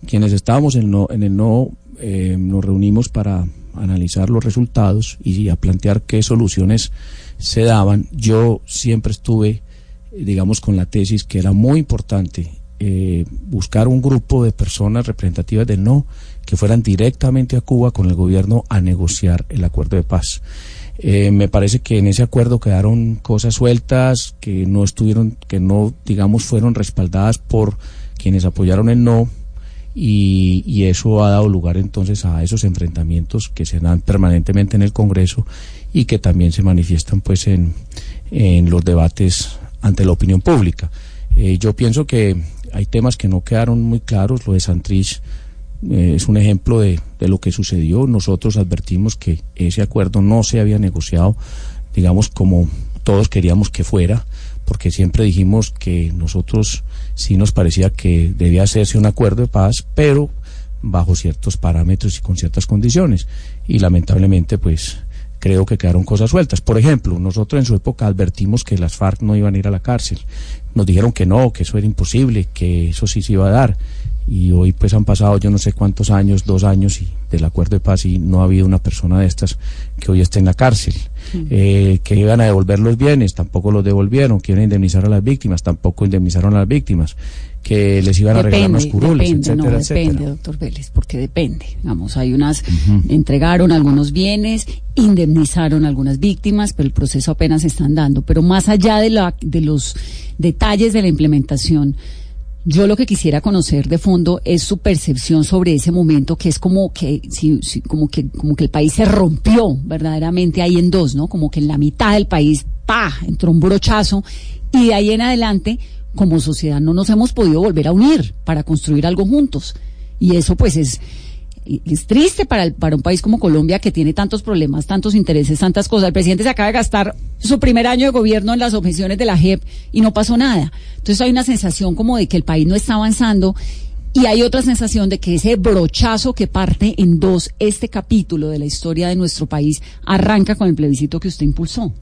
Speaker 12: quienes estábamos en, no- en el no eh, nos reunimos para analizar los resultados y a plantear qué soluciones se daban. Yo siempre estuve, digamos, con la tesis que era muy importante eh, buscar un grupo de personas representativas del no que fueran directamente a Cuba con el gobierno a negociar el acuerdo de paz. Eh, me parece que en ese acuerdo quedaron cosas sueltas que no estuvieron, que no, digamos, fueron respaldadas por quienes apoyaron el no. Y, y eso ha dado lugar entonces a esos enfrentamientos que se dan permanentemente en el Congreso y que también se manifiestan pues en, en los debates ante la opinión pública. Eh, yo pienso que hay temas que no quedaron muy claros. Lo de Santrich eh, es un ejemplo de, de, lo que sucedió. Nosotros advertimos que ese acuerdo no se había negociado, digamos, como todos queríamos que fuera, porque siempre dijimos que nosotros sí nos parecía que debía hacerse un acuerdo de paz, pero bajo ciertos parámetros y con ciertas condiciones. Y lamentablemente, pues creo que quedaron cosas sueltas. Por ejemplo, nosotros en su época advertimos que las FARC no iban a ir a la cárcel. Nos dijeron que no, que eso era imposible, que eso sí se iba a dar. Y hoy pues han pasado yo no sé cuántos años, dos años y del acuerdo de paz y no ha habido una persona de estas que hoy esté en la cárcel. Eh, que iban a devolver los bienes, tampoco los devolvieron. Quieren indemnizar a las víctimas, tampoco indemnizaron a las víctimas. Que les iban a regalar unos curules,
Speaker 10: depende,
Speaker 12: etcétera,
Speaker 10: no,
Speaker 12: etcétera.
Speaker 10: depende, doctor Vélez, porque depende. Vamos, hay unas, entregaron algunos bienes, indemnizaron algunas víctimas, pero el proceso apenas se están dando. Pero más allá de, la, de los detalles de la implementación, yo lo que quisiera conocer de fondo es su percepción sobre ese momento que es como que si, como que como que el país se rompió verdaderamente ahí en dos, ¿no? Como que en la mitad del país pa entró un brochazo y de ahí en adelante como sociedad no nos hemos podido volver a unir para construir algo juntos y eso pues es es triste para, el- para un país como Colombia que tiene tantos problemas, tantos intereses, tantas cosas. El presidente se acaba de gastar su primer año de gobierno en las objeciones de la JEP y no pasó nada. Entonces hay una sensación como de que el país no está avanzando y hay otra sensación de que ese brochazo que parte en dos este capítulo de la historia de nuestro país arranca con el plebiscito que usted impulsó.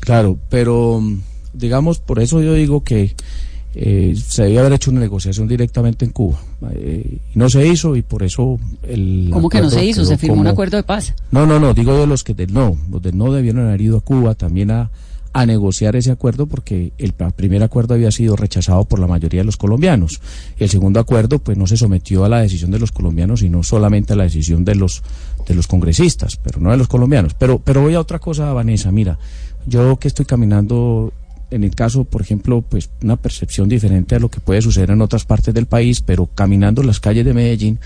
Speaker 12: Claro, pero digamos, por eso yo digo que eh, se debía haber hecho una negociación directamente en Cuba. Eh, y no se hizo y por eso el...
Speaker 10: ¿Cómo que no se hizo? Se firmó un acuerdo de paz.
Speaker 12: No, no, no, digo de los que del no, los del no debieron haber ido a Cuba también a, a negociar ese acuerdo porque el primer acuerdo había sido rechazado por la mayoría de los colombianos. El segundo acuerdo pues no se sometió a la decisión de los colombianos, sino solamente a la decisión de los de los congresistas, pero no de los colombianos. Pero pero voy a otra cosa, Vanessa, mira, yo que estoy caminando en el caso, por ejemplo, pues una percepción diferente a lo que puede suceder en otras partes del país, pero caminando las calles de Medellín,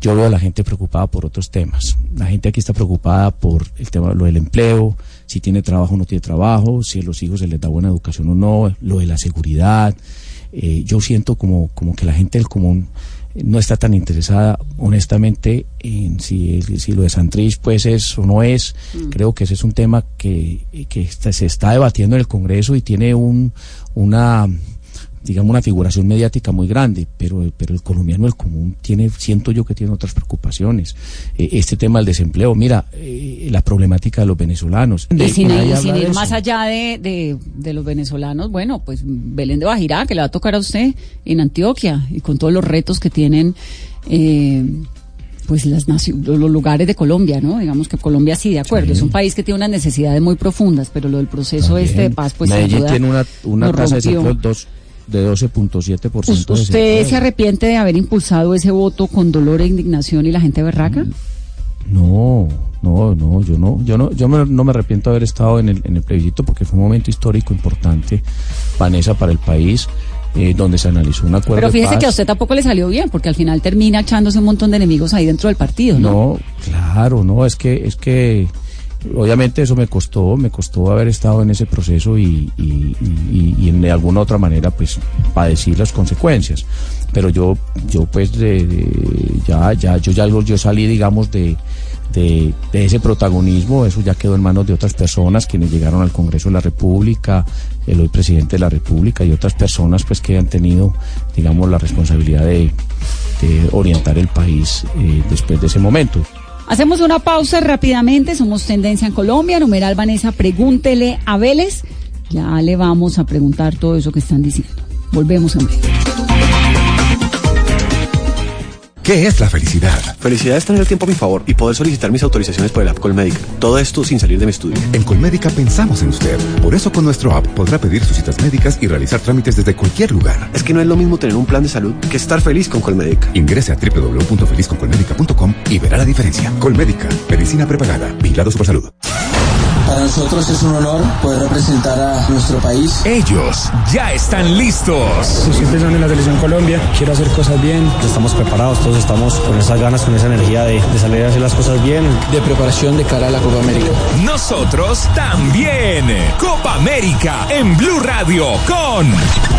Speaker 12: yo veo a la gente preocupada por otros temas. La gente aquí está preocupada por el tema lo del empleo, si tiene trabajo o no tiene trabajo, si a los hijos se les da buena educación o no, lo de la seguridad. Eh, yo siento como, como que la gente del común no está tan interesada, honestamente, en si, si lo de Santrich pues es o no es. Creo que ese es un tema que, que está- se está debatiendo en el Congreso y tiene un, una digamos una figuración mediática muy grande, pero, pero el colombiano el común tiene, siento yo que tiene otras preocupaciones. Eh, este tema del desempleo, mira, eh, la problemática de los venezolanos.
Speaker 10: Y sin, y sin ir más allá de, de, de los venezolanos, bueno, pues Belén de Bajirá, que le va a tocar a usted en Antioquia y con todos los retos que tienen eh, pues las los los lugares de Colombia, ¿no? Digamos que Colombia sí, de acuerdo, es un país que tiene unas necesidades muy profundas, pero lo del proceso este de paz, pues sin
Speaker 12: Medellín
Speaker 10: duda,
Speaker 12: tiene una, una tasa de desempleo dos- de 12.7%. de
Speaker 10: ¿Us- ¿Usted se arrepiente de haber impulsado ese voto con dolor e indignación y la gente berraca?
Speaker 12: No, no, no, yo no, yo no, yo me- no me arrepiento de haber estado en el, en el plebiscito porque fue un momento histórico importante, Vanessa, para el país, eh, donde se analizó un acuerdo
Speaker 10: Pero
Speaker 12: de
Speaker 10: fíjese
Speaker 12: paz.
Speaker 10: que a usted tampoco le salió bien, porque al final termina echándose un montón de enemigos ahí dentro del partido, ¿no?
Speaker 12: No, claro, no, es que, es que, obviamente eso me costó, me costó haber estado en ese proceso y, y, y- y en de alguna otra manera, pues, padecí las consecuencias. Pero yo, yo pues, de- ya, ya, yo ya, yo salí, digamos, de, de, ese protagonismo, eso ya quedó en manos de otras personas, quienes llegaron al Congreso de la República, el hoy presidente de la República y otras personas, pues, que han tenido, digamos, la responsabilidad de, de orientar el país eh, después de ese momento.
Speaker 10: Hacemos una pausa rápidamente, somos Tendencia en Colombia, numeral Vanessa, pregúntele a Vélez. Ya le vamos a preguntar todo eso que están diciendo. Volvemos en breve.
Speaker 13: ¿Qué es la felicidad?
Speaker 14: Felicidad es tener el tiempo a mi favor y poder solicitar mis autorizaciones por el app Colmédica. Todo esto sin salir de mi estudio.
Speaker 13: En Colmédica pensamos en usted. Por eso con nuestro app podrá pedir sus citas médicas y realizar trámites desde cualquier lugar.
Speaker 14: Es que no es lo mismo tener un plan de salud que estar feliz con Colmédica.
Speaker 13: Ingrese a www.felizconcolmédica.com y verá la diferencia. Colmédica, medicina prepagada, vigilado Supersalud.
Speaker 15: Para nosotros es un honor poder representar a nuestro país.
Speaker 8: Ellos ya están listos.
Speaker 16: Estoy pensando en la selección Colombia, quiero hacer cosas bien.
Speaker 17: Estamos preparados, todos estamos con esas ganas, con esa energía de, de salir a hacer las cosas bien.
Speaker 15: De preparación de cara a la Copa América.
Speaker 8: Nosotros también. Copa América en Blue Radio con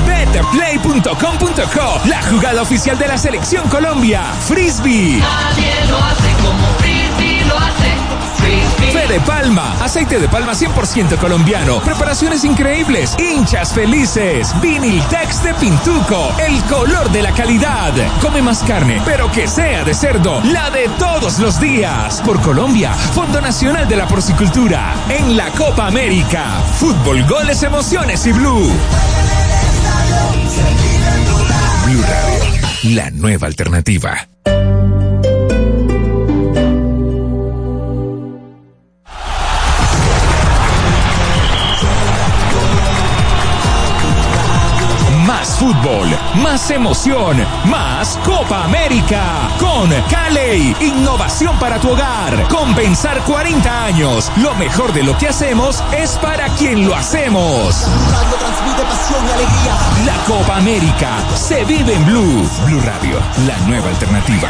Speaker 8: betterplay.com.co, la jugada oficial de la selección Colombia. Frisbee.
Speaker 18: Nadie lo hace como Frisbee lo hace.
Speaker 8: Fede Palma, aceite de palma 100% colombiano, preparaciones increíbles, hinchas felices, Viniltex de Pintuco, el color de la calidad. Come más carne, pero que sea de cerdo, la de todos los días. Por Colombia, Fondo Nacional de la Porcicultura, en la Copa América. Fútbol, goles, emociones y blue.
Speaker 9: Blue Radio, la nueva alternativa.
Speaker 8: Fútbol, más emoción, más Copa América. Con Caley, innovación para tu hogar. Compensar 40 años. Lo mejor de lo que hacemos es para quien lo hacemos. La Copa América se vive en Blue. Blue Radio, la nueva alternativa.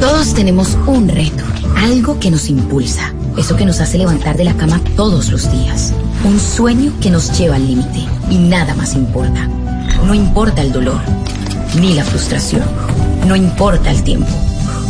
Speaker 19: Todos tenemos un reto, algo que nos impulsa, eso que nos hace levantar de la cama todos los días, un sueño que nos lleva al límite y nada más importa. No importa el dolor, ni la frustración, no importa el tiempo.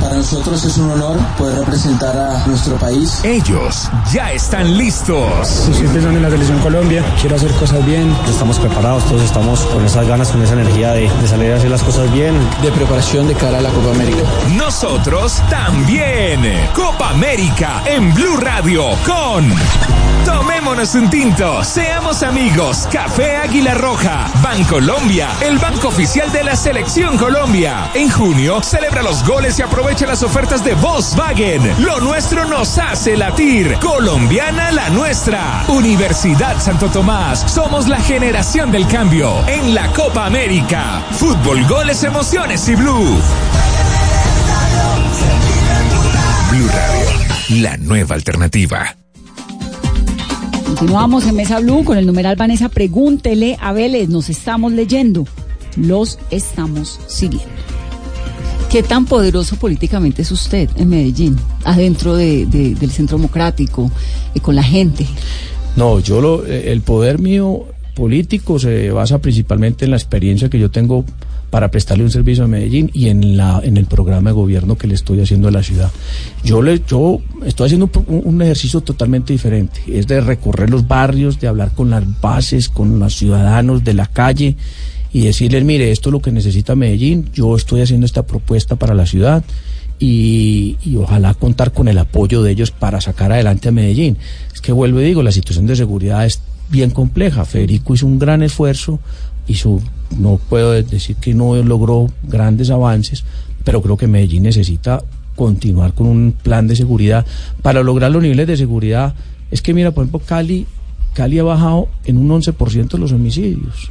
Speaker 15: Para nosotros es un honor poder representar a nuestro país.
Speaker 8: Ellos ya están listos.
Speaker 16: Estoy pensando en la selección Colombia, quiero hacer cosas bien.
Speaker 17: Estamos preparados, todos estamos con esas ganas, con esa energía de, de salir a hacer las cosas bien.
Speaker 15: De preparación de cara a la Copa América.
Speaker 8: Nosotros también. Copa América en Blue Radio con Tomémonos un tinto, seamos amigos. Café Águila Roja, Bancolombia, el banco oficial de la Selección Colombia. En junio celebra los goles y aprovecha las ofertas de Volkswagen. Lo nuestro nos hace latir. Colombiana la nuestra. Universidad Santo Tomás. Somos la generación del cambio en la Copa América. Fútbol, goles, emociones y blue.
Speaker 9: Blue Radio, la nueva alternativa.
Speaker 10: Continuamos en Mesa Blue con el numeral Vanessa. Pregúntele a Vélez, nos estamos leyendo, los estamos siguiendo. ¿Qué tan poderoso políticamente es usted en Medellín, adentro de, de, del Centro Democrático, y con la gente?
Speaker 12: No, yo lo, el poder mío político se basa principalmente en la experiencia que yo tengo para prestarle un servicio a Medellín y en la el programa de gobierno que le estoy haciendo a la ciudad. Yo le yo estoy haciendo un, ejercicio totalmente diferente, es de recorrer los barrios, de hablar con las bases, con los ciudadanos de la calle y decirles, mire, esto es lo que necesita Medellín, yo estoy haciendo esta propuesta para la ciudad y, y ojalá contar con el apoyo de ellos para sacar adelante a Medellín. Es que vuelvo y digo, la situación de seguridad es bien compleja. Federico hizo un gran esfuerzo, hizo, no puedo decir que no logró grandes avances, pero creo que Medellín necesita continuar con un plan de seguridad para lograr los niveles de seguridad. Es que mira, por ejemplo, Cali, Cali ha bajado en un 11% los homicidios.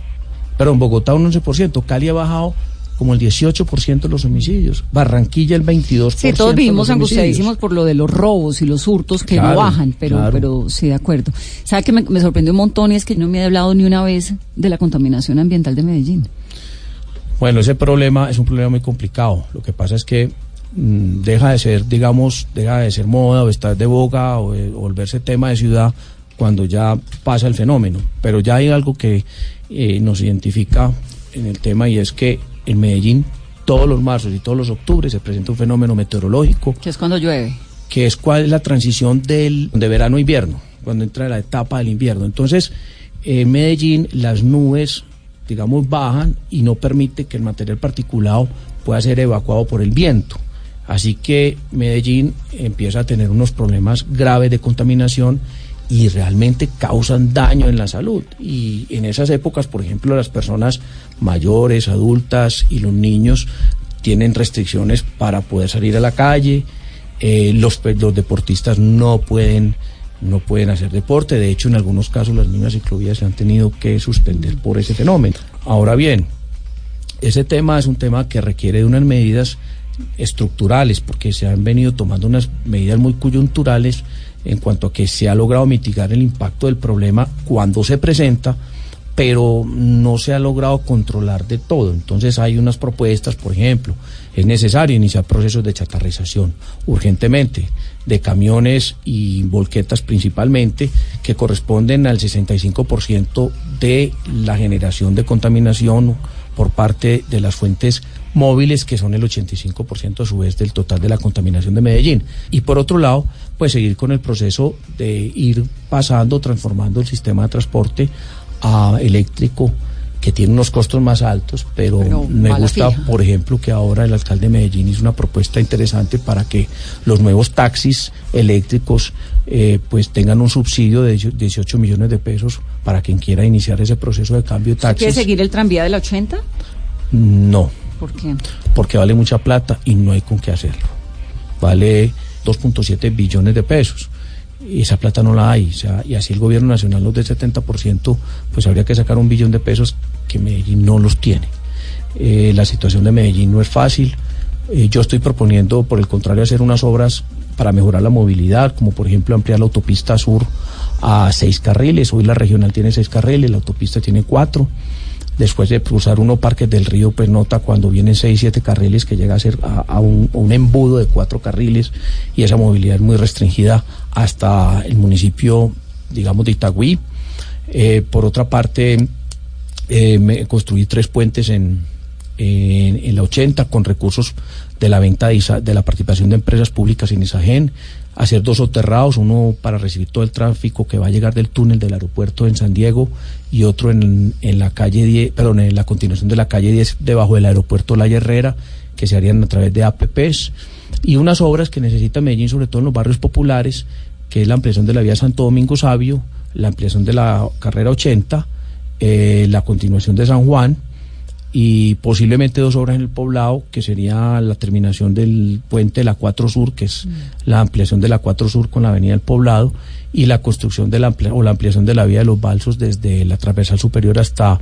Speaker 12: Pero en Bogotá un 11%, Cali ha bajado como el 18% de los homicidios. Barranquilla el 22%.
Speaker 10: Sí, todos vivimos angustiadísimos por lo de los robos y los hurtos que
Speaker 12: Claro,
Speaker 10: no bajan, pero,
Speaker 12: claro.
Speaker 10: pero sí, de acuerdo. ¿Sabe que me, me sorprendió un montón y es que no me ha hablado ni una vez de la contaminación ambiental de Medellín?
Speaker 12: Bueno, ese problema es un problema muy complicado. Lo que pasa es que mm, deja de ser, digamos, deja de ser moda o estar de boca o, eh, o volverse tema de ciudad cuando ya pasa el fenómeno. Pero ya hay algo que eh, nos identifica en el tema y es que en Medellín todos los marzos y todos los octubres se presenta un fenómeno meteorológico
Speaker 10: Que es cuando llueve.
Speaker 12: que es cuál es la transición del, de verano a invierno, cuando entra la etapa del invierno. Entonces, en Medellín las nubes, digamos, bajan y no permite que el material particulado pueda ser evacuado por el viento. Así que Medellín empieza a tener unos problemas graves de contaminación y realmente causan daño en la salud. Y en esas épocas, por ejemplo, las personas mayores, adultas y los niños tienen restricciones para poder salir a la calle, eh, los, pe- los deportistas no pueden no pueden hacer deporte, de hecho en algunos casos las mismas ciclovías se han tenido que suspender por ese fenómeno. Ahora bien, ese tema es un tema que requiere de unas medidas estructurales, porque se han venido tomando unas medidas muy coyunturales en cuanto a que se ha logrado mitigar el impacto del problema cuando se presenta, pero no se ha logrado controlar de todo. Entonces hay unas propuestas, por ejemplo, es necesario iniciar procesos de chatarrización urgentemente de camiones y volquetas principalmente, que corresponden al 65% de la generación de contaminación por parte de las fuentes móviles, que son el 85% a su vez del total de la contaminación de Medellín. Y por otro lado, pues seguir con el proceso de ir pasando, transformando el sistema de transporte a eléctrico, que tiene unos costos más altos, pero,
Speaker 10: Pero
Speaker 12: me gusta,
Speaker 10: fija.
Speaker 12: por ejemplo, que ahora el alcalde de Medellín hizo una propuesta interesante para que los nuevos taxis eléctricos eh, pues tengan un subsidio de 18 millones de pesos para quien quiera iniciar ese proceso de cambio de
Speaker 10: ¿Quiere
Speaker 12: taxis.
Speaker 10: seguir el tranvía de la 80?
Speaker 12: No,
Speaker 10: ¿Por qué?
Speaker 12: porque vale mucha plata y no hay con qué hacerlo. Vale 2.7 billones de pesos. Y esa plata no la hay. O sea, y así el gobierno nacional los del 70%, pues habría que sacar un billón de pesos que Medellín no los tiene. Eh, la situación de Medellín no es fácil. Eh, yo estoy proponiendo, por el contrario, hacer unas obras para mejorar la movilidad, como por ejemplo ampliar la autopista sur a seis carriles. Hoy la regional tiene seis carriles, la autopista tiene cuatro. Después de cruzar uno Parques del Río, pues nota cuando vienen seis, siete carriles que llega a ser a, un, embudo de cuatro carriles y esa movilidad es muy restringida hasta el municipio, digamos, de Itagüí. Eh, por otra parte, eh, construí tres puentes en, en, la 80 con recursos de la venta de, de la participación de empresas públicas en Isagen, hacer dos soterrados, uno para recibir todo el tráfico que va a llegar del túnel del aeropuerto en San Diego y otro en, en la calle 10, perdón, en la continuación de la calle 10 debajo del aeropuerto La Herrera, que se harían a través de APPs, y unas obras que necesita Medellín, sobre todo en los barrios populares, que es la ampliación de la vía Santo Domingo Sabio, la ampliación de la carrera 80, eh, la continuación de San Juan y posiblemente dos obras en el poblado, que sería la terminación del puente de la 4 Sur, que es la ampliación de la 4 Sur con la avenida del poblado, y la construcción de la, amplia- o la ampliación de la vía de los balsos desde la transversal superior hasta,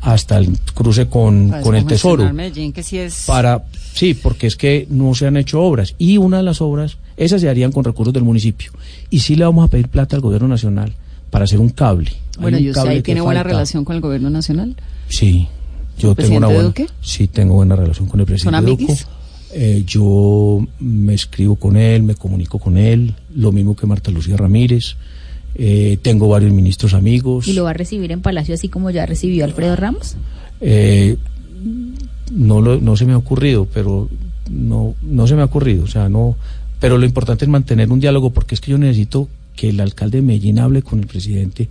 Speaker 12: hasta el cruce con, con el Tesoro
Speaker 10: Medellín, que sí es...
Speaker 12: para sí porque es que no se han hecho obras y una de las obras esas se harían con recursos del municipio y sí le vamos a pedir plata al gobierno nacional para hacer un cable Hay
Speaker 10: Bueno,
Speaker 12: un
Speaker 10: ¿y usted
Speaker 12: cable
Speaker 10: ahí tiene buena
Speaker 12: falta.
Speaker 10: relación con el gobierno nacional?
Speaker 12: sí yo
Speaker 10: ¿El
Speaker 12: tengo una buena
Speaker 10: Duque?
Speaker 12: sí tengo buena relación con el presidente
Speaker 10: ¿Son
Speaker 12: Duque? Eh, yo me escribo con él me comunico con él lo mismo que Marta Lucía Ramírez Eh, tengo varios ministros amigos
Speaker 11: ¿Y lo va a recibir en Palacio así como ya recibió Alfredo Ramos?
Speaker 12: Eh, no, lo- no se me ha ocurrido, pero no, no se me ha ocurrido, o sea, no, pero lo importante es mantener un diálogo porque es que yo necesito que el alcalde de Medellín hable con el presidente,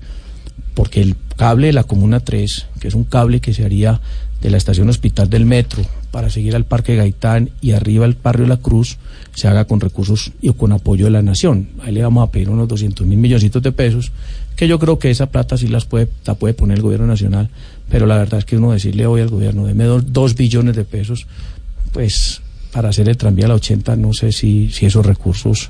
Speaker 12: porque el cable de la Comuna 3, que es un cable que se haría de la estación hospital del metro para seguir al Parque Gaitán y arriba al barrio La Cruz, se haga con recursos y con apoyo de la nación. Ahí le vamos a pedir unos 200 mil milloncitos de pesos, que yo creo que esa plata sí las puede, la puede poner el gobierno nacional, pero la verdad es que uno decirle hoy al gobierno, deme dos, dos billones de pesos, pues para hacer el tranvía a la 80, no sé si, si esos recursos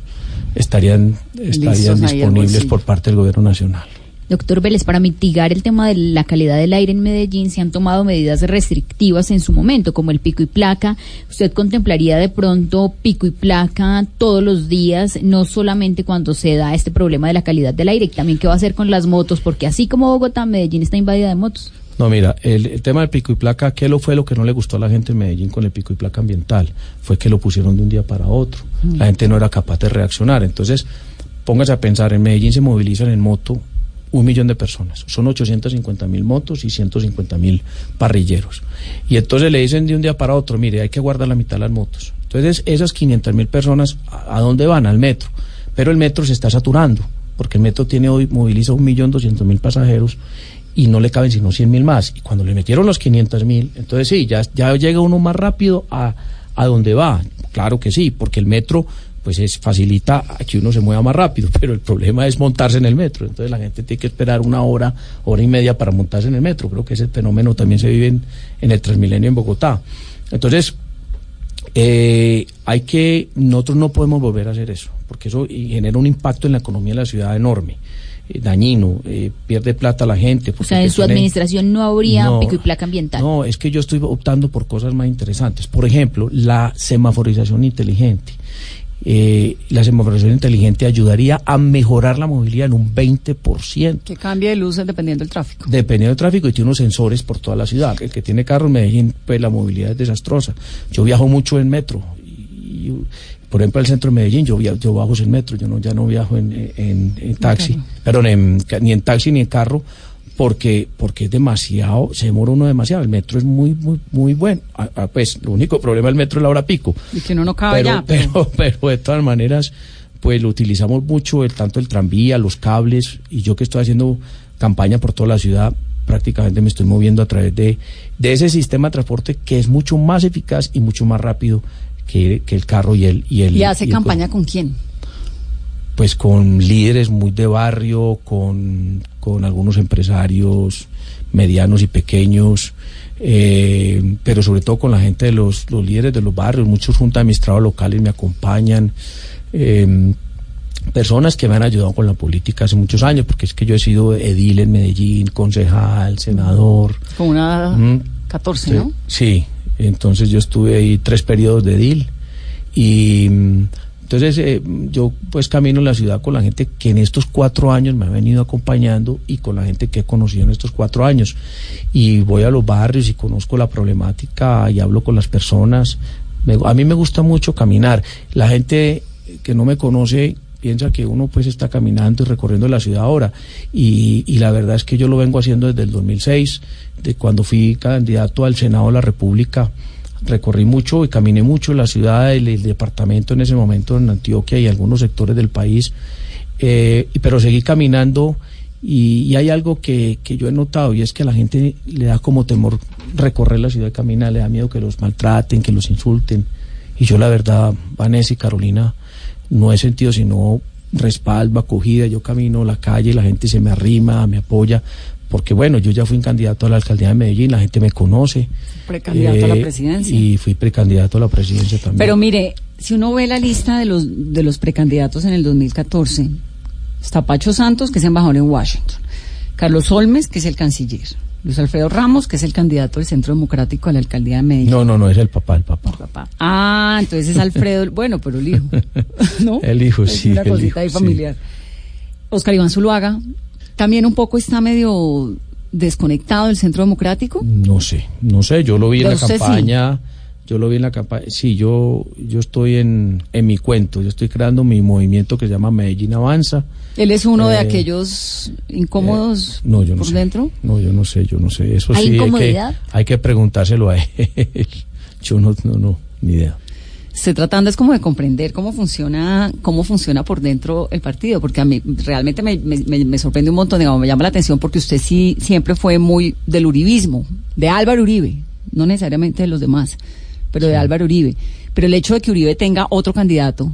Speaker 12: estarían, estarían disponibles por parte del gobierno nacional.
Speaker 11: Doctor Vélez, para mitigar el tema de la calidad del aire en Medellín se han tomado medidas restrictivas en su momento, como el pico y placa. ¿Usted contemplaría de pronto pico y placa todos los días, no solamente cuando se da este problema de la calidad del aire, y también qué va a hacer con las motos? Porque así como Bogotá, Medellín está invadida de motos.
Speaker 12: No, mira, el, el tema del pico y placa, ¿qué lo fue lo que no le gustó a la gente en Medellín con el pico y placa ambiental? Fue que lo pusieron de un día para otro.
Speaker 11: Mm.
Speaker 12: La gente no era capaz de reaccionar. Entonces, póngase a pensar, en Medellín se movilizan en moto un millón de personas. Son 850 mil motos y 150 mil parrilleros. Y entonces le dicen de un día para otro, mire, hay que guardar la mitad de las motos. Entonces, esas 500 mil personas, ¿a, dónde van? Al metro. Pero el metro se está saturando, porque el metro tiene hoy, moviliza un millón doscientos mil pasajeros y no le caben sino 100 mil más. Y cuando le metieron los 500 mil, entonces sí, ya, ya llega uno más rápido a, a donde va. Claro que sí, porque el metro pues es, facilita a que uno se mueva más rápido, (laughs) pero el problema es montarse en el metro. Entonces la gente tiene que esperar una hora, hora y media para montarse en el metro. Creo que ese fenómeno también se vive en, en el Transmilenio en Bogotá. Entonces, eh, hay que, nosotros no podemos volver a hacer eso, porque eso genera un impacto en la economía de la ciudad enorme, eh, dañino, eh, pierde plata la gente.
Speaker 11: O sea, en su administración no habría
Speaker 12: No,
Speaker 11: pico y placa ambiental.
Speaker 12: no, es que yo estoy optando por cosas más interesantes. Por ejemplo, la semaforización inteligente. Eh, la semaforización inteligente ayudaría a mejorar la movilidad en un 20%.
Speaker 10: Que cambie de luces dependiendo del tráfico.
Speaker 12: Dependiendo del tráfico, y tiene unos sensores por toda la ciudad. El que tiene carro en Medellín, pues la movilidad es desastrosa. Yo viajo mucho en metro. Y, y, por ejemplo, el centro de Medellín, yo, via- yo bajo en metro, yo no, ya no viajo en, en- en taxi, perdón, en ca- ni en taxi ni en carro, porque, porque es demasiado, se demora uno demasiado. El metro es muy, muy, muy bueno. Ah, ah, pues, lo único problema del metro es la hora pico.
Speaker 10: Y que uno no cabe
Speaker 12: pero,
Speaker 10: ya. (laughs) pero-
Speaker 12: pero, pero de todas maneras, pues lo utilizamos mucho, el, tanto el tranvía, los cables, y yo que estoy haciendo campaña por toda la ciudad, prácticamente me estoy moviendo a través de, de ese sistema de transporte que es mucho más eficaz y mucho más rápido que, que el carro y el... Y, el,
Speaker 10: ¿Y hace
Speaker 12: y el-
Speaker 10: campaña con quién?
Speaker 12: Pues con líderes muy de barrio, con, con algunos empresarios medianos y pequeños, eh, pero sobre todo con la gente de los, los líderes de los barrios, muchos juntas de administrados locales me acompañan, eh, personas que me han ayudado con la política hace muchos años, porque es que yo he sido edil en Medellín, concejal, senador.
Speaker 10: Con una
Speaker 12: Mm,
Speaker 10: 14,
Speaker 12: Sí,
Speaker 10: ¿no?
Speaker 12: Sí, entonces yo estuve ahí tres periodos de DIL y entonces eh, yo pues camino en la ciudad con la gente que en estos cuatro años me ha venido acompañando y con la gente que he conocido en estos cuatro años y voy a los barrios y conozco la problemática y hablo con las personas. A mí me gusta mucho caminar. La gente que no me conoce piensa que uno pues está caminando y recorriendo la ciudad ahora y, y la verdad es que yo lo vengo haciendo desde el 2006 de cuando fui candidato al Senado de la República recorrí mucho y caminé mucho la ciudad el, el departamento en ese momento en Antioquia y algunos sectores del país eh, pero seguí caminando y, y hay algo que, que yo he notado y es que a la gente le da como temor recorrer la ciudad y caminar, le da miedo que los maltraten, que los insulten. Y yo la verdad, Vanessa y Carolina, no he sentido sino respaldo, acogida. Yo camino la calle, la gente se me arrima, me apoya, porque bueno, yo ya fui candidato a la alcaldía de Medellín, la gente me conoce.
Speaker 10: Precandidato a la
Speaker 12: Eh,
Speaker 10: presidencia.
Speaker 12: Y fui precandidato a la presidencia también.
Speaker 10: Pero mire, si uno ve la lista de los, de los precandidatos en el 2014, está Pacho Santos, que es embajador en Washington, Carlos Olmes, que es el canciller, Luis Alfredo Ramos, que es el candidato del Centro Democrático a la alcaldía de Medellín.
Speaker 12: No, no, no, es el papá, el papá.
Speaker 10: Ah, entonces es Alfredo, (laughs) bueno, pero el hijo, ¿no?
Speaker 12: El hijo,
Speaker 10: Es
Speaker 12: sí.
Speaker 10: Una
Speaker 12: el
Speaker 10: cosita
Speaker 12: hijo,
Speaker 10: ahí
Speaker 12: sí.
Speaker 10: familiar. Oscar Iván Zuluaga, también un poco está medio desconectado del Centro Democrático.
Speaker 12: No sé, no sé, yo lo vi en la
Speaker 10: sí.
Speaker 12: campaña, yo lo vi en la campaña, sí, yo, yo estoy en, en mi cuento, yo estoy creando mi movimiento que se llama Medellín Avanza.
Speaker 10: Él es uno de
Speaker 12: Eh,
Speaker 10: aquellos incómodos
Speaker 12: No, yo no
Speaker 10: por
Speaker 12: sé.
Speaker 10: dentro.
Speaker 12: No, yo no sé, yo no sé, eso
Speaker 10: ¿Hay
Speaker 12: sí hay que, hay que preguntárselo a (laughs) él. Yo no, no, no, ni idea.
Speaker 10: Estoy tratando es como de comprender cómo funciona, cómo funciona por dentro el partido, porque a mí realmente me, me- sorprende un montón, digamos, me llama la atención porque usted sí siempre fue muy del uribismo, de Álvaro Uribe, no necesariamente de los demás, pero de Álvaro Uribe. Pero el hecho de que Uribe tenga otro candidato,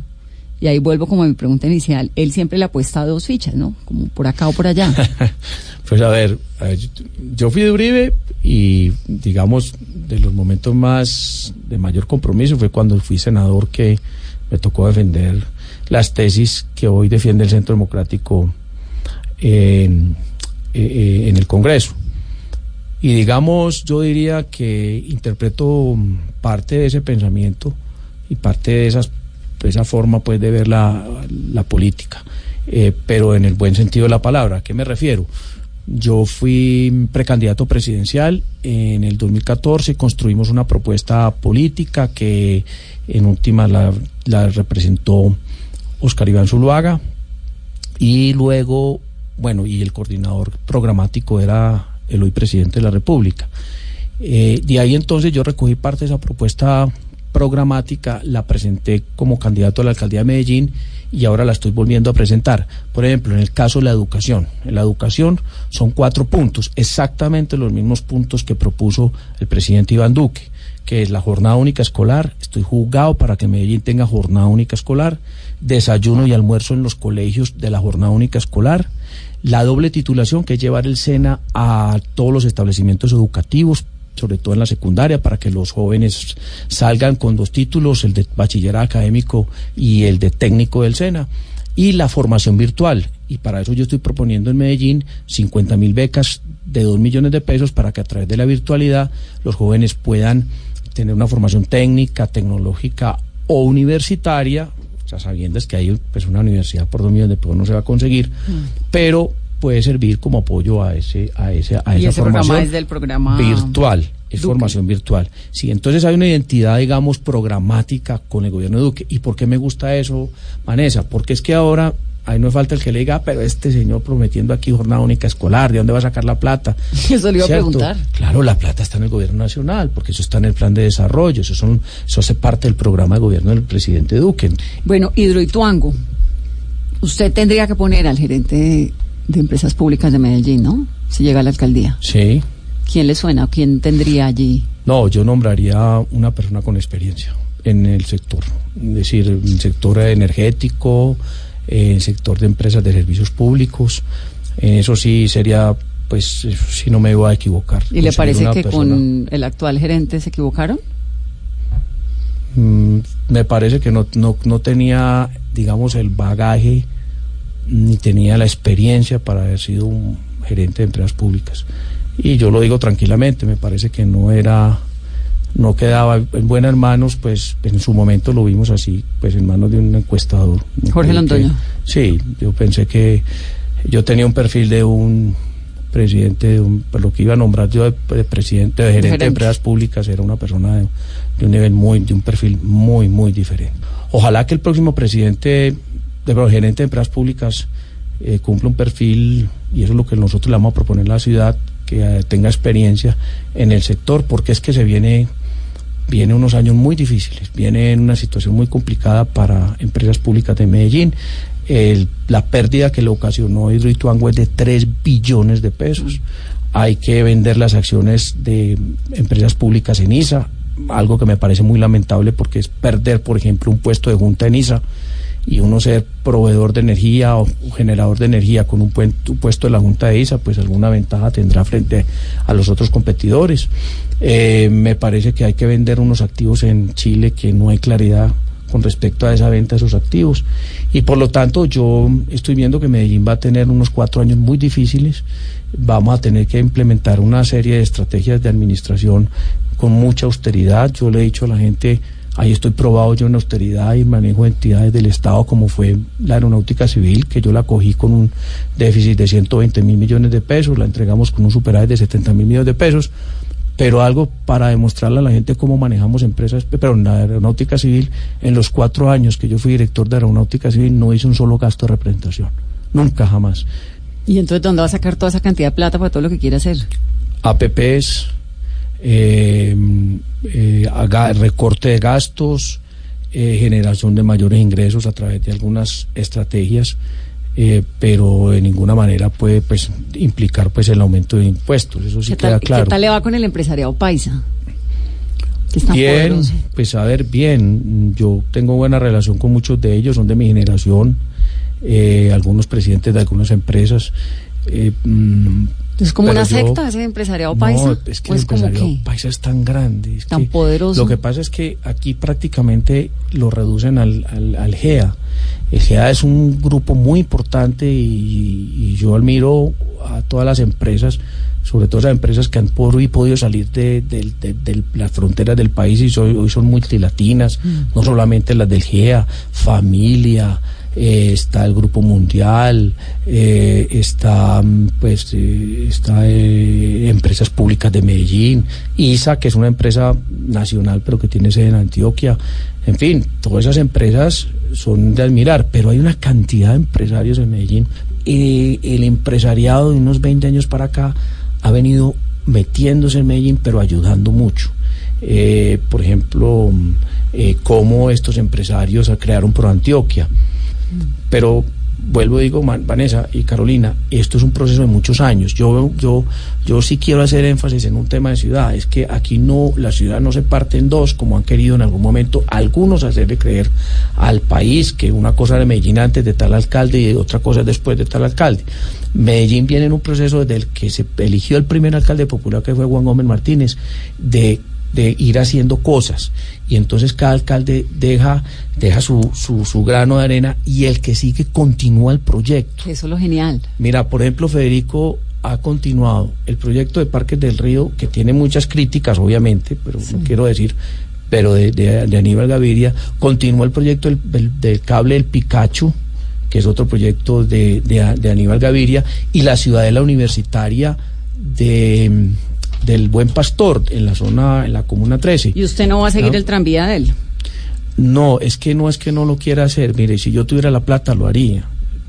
Speaker 10: y ahí vuelvo como a mi pregunta inicial, él siempre le apuesta a dos fichas, ¿no? Como por acá o por allá. (laughs)
Speaker 12: Pues a ver, yo- fui de Uribe y digamos de los momentos más de mayor compromiso fue cuando fui senador que me tocó defender las tesis que hoy defiende el Centro Democrático en, eh, eh, el Congreso. Y digamos, yo diría que interpreto parte de ese pensamiento y parte de esas, esa forma pues de ver la, la política, eh, pero en el buen sentido de la palabra. ¿A qué me refiero? Yo fui precandidato presidencial en el 2014, construimos una propuesta política que en última la, la representó Oscar Iván Zuluaga y luego, bueno, y el coordinador programático era el hoy presidente de la República. Eh, de ahí entonces yo recogí parte de esa propuesta programática, la presenté como candidato a la alcaldía de Medellín y ahora la estoy volviendo a presentar. Por ejemplo, en el caso de la educación. En la educación son cuatro puntos, exactamente los mismos puntos que propuso el presidente Iván Duque, que es la jornada única escolar. Estoy juzgado para que Medellín tenga jornada única escolar, desayuno y almuerzo en los colegios de la jornada única escolar, la doble titulación, que es llevar el SENA a todos los establecimientos educativos sobre todo en la secundaria, para que los jóvenes salgan con dos títulos, el de bachiller académico y el de técnico del SENA, y la formación virtual. Y para eso yo estoy proponiendo en Medellín 50 mil becas de 2 millones de pesos para que a través de la virtualidad los jóvenes puedan tener una formación técnica, tecnológica o universitaria, sabiendo que hay pues, una universidad por 2 millones de pesos no se va a conseguir, pero puede servir como apoyo a ese a ese a
Speaker 10: y
Speaker 12: esa
Speaker 10: ese
Speaker 12: formación
Speaker 10: es del programa
Speaker 12: virtual es
Speaker 10: Duque.
Speaker 12: formación virtual sí entonces hay una identidad digamos programática con el gobierno de Duque y por qué me gusta eso Vanessa porque es que ahora ahí no falta el que le diga "Ah, pero este señor prometiendo aquí jornada única escolar de dónde va a sacar la plata (laughs)
Speaker 10: Eso le iba a preguntar.
Speaker 12: claro la plata está en el gobierno nacional porque eso está en el plan de desarrollo eso son eso hace parte del programa de gobierno del presidente Duque
Speaker 10: Bueno, Hidroituango. Usted tendría que poner al gerente de, empresas públicas de Medellín, ¿no? Si llega a la alcaldía.
Speaker 12: sí
Speaker 10: ¿Quién le suena o quién tendría allí?
Speaker 12: No, yo nombraría una persona con experiencia en el sector, es decir, en el sector energético, en el sector de empresas de servicios públicos. En eso sí sería, pues, si no me iba a equivocar.
Speaker 10: ¿Y le parece que
Speaker 12: persona-
Speaker 10: con el actual gerente se equivocaron?
Speaker 12: Mm, me parece que no, no, no tenía, digamos, el bagaje ni tenía la experiencia para haber sido un gerente de empresas públicas. Y yo lo digo tranquilamente, me parece que no era, no quedaba en buenas manos, pues en su momento lo vimos así, pues en manos de un encuestador.
Speaker 10: Jorge Londoño.
Speaker 12: Sí, yo pensé que yo tenía un perfil de un presidente, de un, pues, lo que iba a nombrar yo de, de presidente, de gerente
Speaker 10: Gerente.
Speaker 12: de empresas públicas, era una persona de, de un nivel muy, de un perfil muy, muy diferente. Ojalá que el próximo presidente, de gerente de empresas públicas, eh, cumpla un perfil, y eso es lo que nosotros le vamos a proponer a la ciudad, que eh, tenga experiencia en el sector, porque es que se viene viene unos años muy difíciles, viene en una situación muy complicada para empresas públicas de Medellín. El- la pérdida que le ocasionó Hidroituango es de 3 billones de pesos. Hay que vender las acciones de empresas públicas en ISA, algo que me parece muy lamentable porque es perder, por ejemplo, un puesto de junta en ISA y uno ser proveedor de energía o generador de energía con un, puesto de la Junta de ISA, pues alguna ventaja tendrá frente a los otros competidores. Eh, me parece que hay que vender unos activos en Chile que no hay claridad con respecto a esa venta de esos activos. Y por lo tanto yo estoy viendo que Medellín va a tener unos cuatro años muy difíciles. Vamos a tener que implementar una serie de estrategias de administración con mucha austeridad. Yo le he dicho a la gente, ahí estoy probado yo en austeridad y manejo de entidades del Estado como fue la aeronáutica civil, que yo la cogí con un déficit de 120 mil millones de pesos, la entregamos con un superávit de 70 mil millones de pesos pero algo para demostrarle a la gente cómo manejamos empresas, pero en la aeronáutica civil, en los cuatro años que yo fui director de aeronáutica civil, no hice un solo gasto de representación. Nunca, jamás.
Speaker 10: ¿Y entonces dónde va a sacar toda esa cantidad de plata para todo lo que quiere hacer?
Speaker 12: APPs, eh, eh, recorte de gastos, eh, generación de mayores ingresos a través de algunas estrategias, eh, pero de ninguna manera puede pues implicar pues el aumento de impuestos. Eso sí
Speaker 10: ¿Qué
Speaker 12: queda
Speaker 10: tal,
Speaker 12: claro.
Speaker 10: ¿Qué tal le va con el empresariado paisa?
Speaker 12: Bien,
Speaker 10: poderoso.
Speaker 12: pues a ver, bien. Yo tengo buena relación con muchos de ellos, son de mi generación, eh, algunos presidentes de algunas empresas. eh, mm,
Speaker 10: ¿Es como
Speaker 12: pero
Speaker 10: una
Speaker 12: yo-
Speaker 10: secta ese empresariado
Speaker 12: No,
Speaker 10: paisa?
Speaker 12: es que
Speaker 10: ¿O
Speaker 12: el
Speaker 10: es como
Speaker 12: empresariado
Speaker 10: qué?
Speaker 12: paisa es tan grande. es
Speaker 10: Tan
Speaker 12: que
Speaker 10: poderoso.
Speaker 12: Lo que pasa es que aquí prácticamente lo reducen al, al, al GEA. El GEA es un grupo muy importante y, y yo admiro a todas las empresas, sobre todo esas empresas que han por, podido salir de, de- de- de las fronteras del país y hoy son multilatinas, no solamente las del GEA, familia, eh, está el Grupo Mundial, eh, está mm, pues eh, está Empresas Públicas de Medellín, ISA, que es una empresa nacional pero que tiene sede en Antioquia. En fin, todas esas empresas son de admirar, pero hay una cantidad de empresarios en Medellín. El empresariado de unos 20 años para acá ha venido metiéndose en Medellín, pero ayudando mucho. Por ejemplo, mm, cómo estos empresarios crearon Pro Antioquia. Pero vuelvo y digo, Vanessa y Carolina, esto es un proceso de muchos años. Yo, yo, yo sí quiero hacer énfasis en un tema de ciudad, es que aquí no, la ciudad no se parte en dos, como han querido en algún momento algunos hacerle creer al país que una cosa era Medellín antes de tal alcalde y otra cosa después de tal alcalde. Medellín viene en un proceso desde el que se eligió el primer alcalde popular, que fue Juan Gómez Martínez, de de ir haciendo cosas y entonces cada alcalde deja deja su, su, su grano de arena y el que sigue continúa el proyecto.
Speaker 10: Eso es lo genial.
Speaker 12: Mira, por ejemplo, Federico ha continuado el proyecto de Parques del Río, que tiene muchas críticas, obviamente, pero no quiero decir, pero de, de- de Aníbal Gaviria, continúa el proyecto del, del- del cable del Picacho, que es otro proyecto de, de- Aníbal Gaviria, y la ciudadela universitaria de, del Buen Pastor, en la zona, en la Comuna 13.
Speaker 10: ¿Y usted no va a seguir
Speaker 12: ¿No?
Speaker 10: el tranvía de él?
Speaker 12: No, es que no es que no lo quiera hacer. Mire, si yo tuviera la plata lo haría,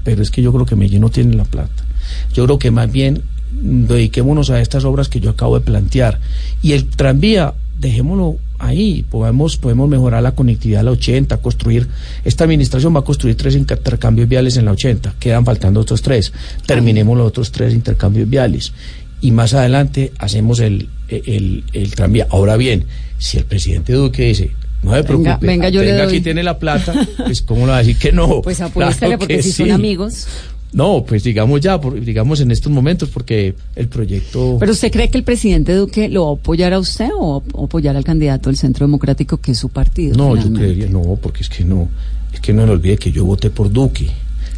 Speaker 12: pero es que yo creo que Medellín no tiene la plata. Yo creo que más bien mm, dediquémonos a estas obras que yo acabo de plantear. Y el tranvía, dejémoslo ahí, podemos, podemos mejorar la conectividad a la 80, construir, esta administración va a construir tres intercambios viales en la 80, quedan faltando otros tres, terminemos los otros tres intercambios viales y más adelante hacemos el, el, el tranvía. Ahora bien, si el presidente Duque dice, no se
Speaker 10: Venga,
Speaker 12: preocupe,
Speaker 10: venga, yo le
Speaker 12: aquí
Speaker 10: doy".
Speaker 12: tiene la plata, (laughs) pues cómo le va a decir que no.
Speaker 10: Pues apuéstale
Speaker 12: Claro
Speaker 10: porque
Speaker 12: que
Speaker 10: si son amigos.
Speaker 12: No, pues digamos ya, por- digamos en estos momentos, porque el proyecto...
Speaker 10: ¿Pero usted cree que el presidente Duque lo va a apoyar a usted o va a apoyar al candidato del Centro Democrático, que es su partido?
Speaker 12: no, yo
Speaker 10: finalmente?
Speaker 12: creería, no, porque es que no, es que no le olvide que yo voté por Duque.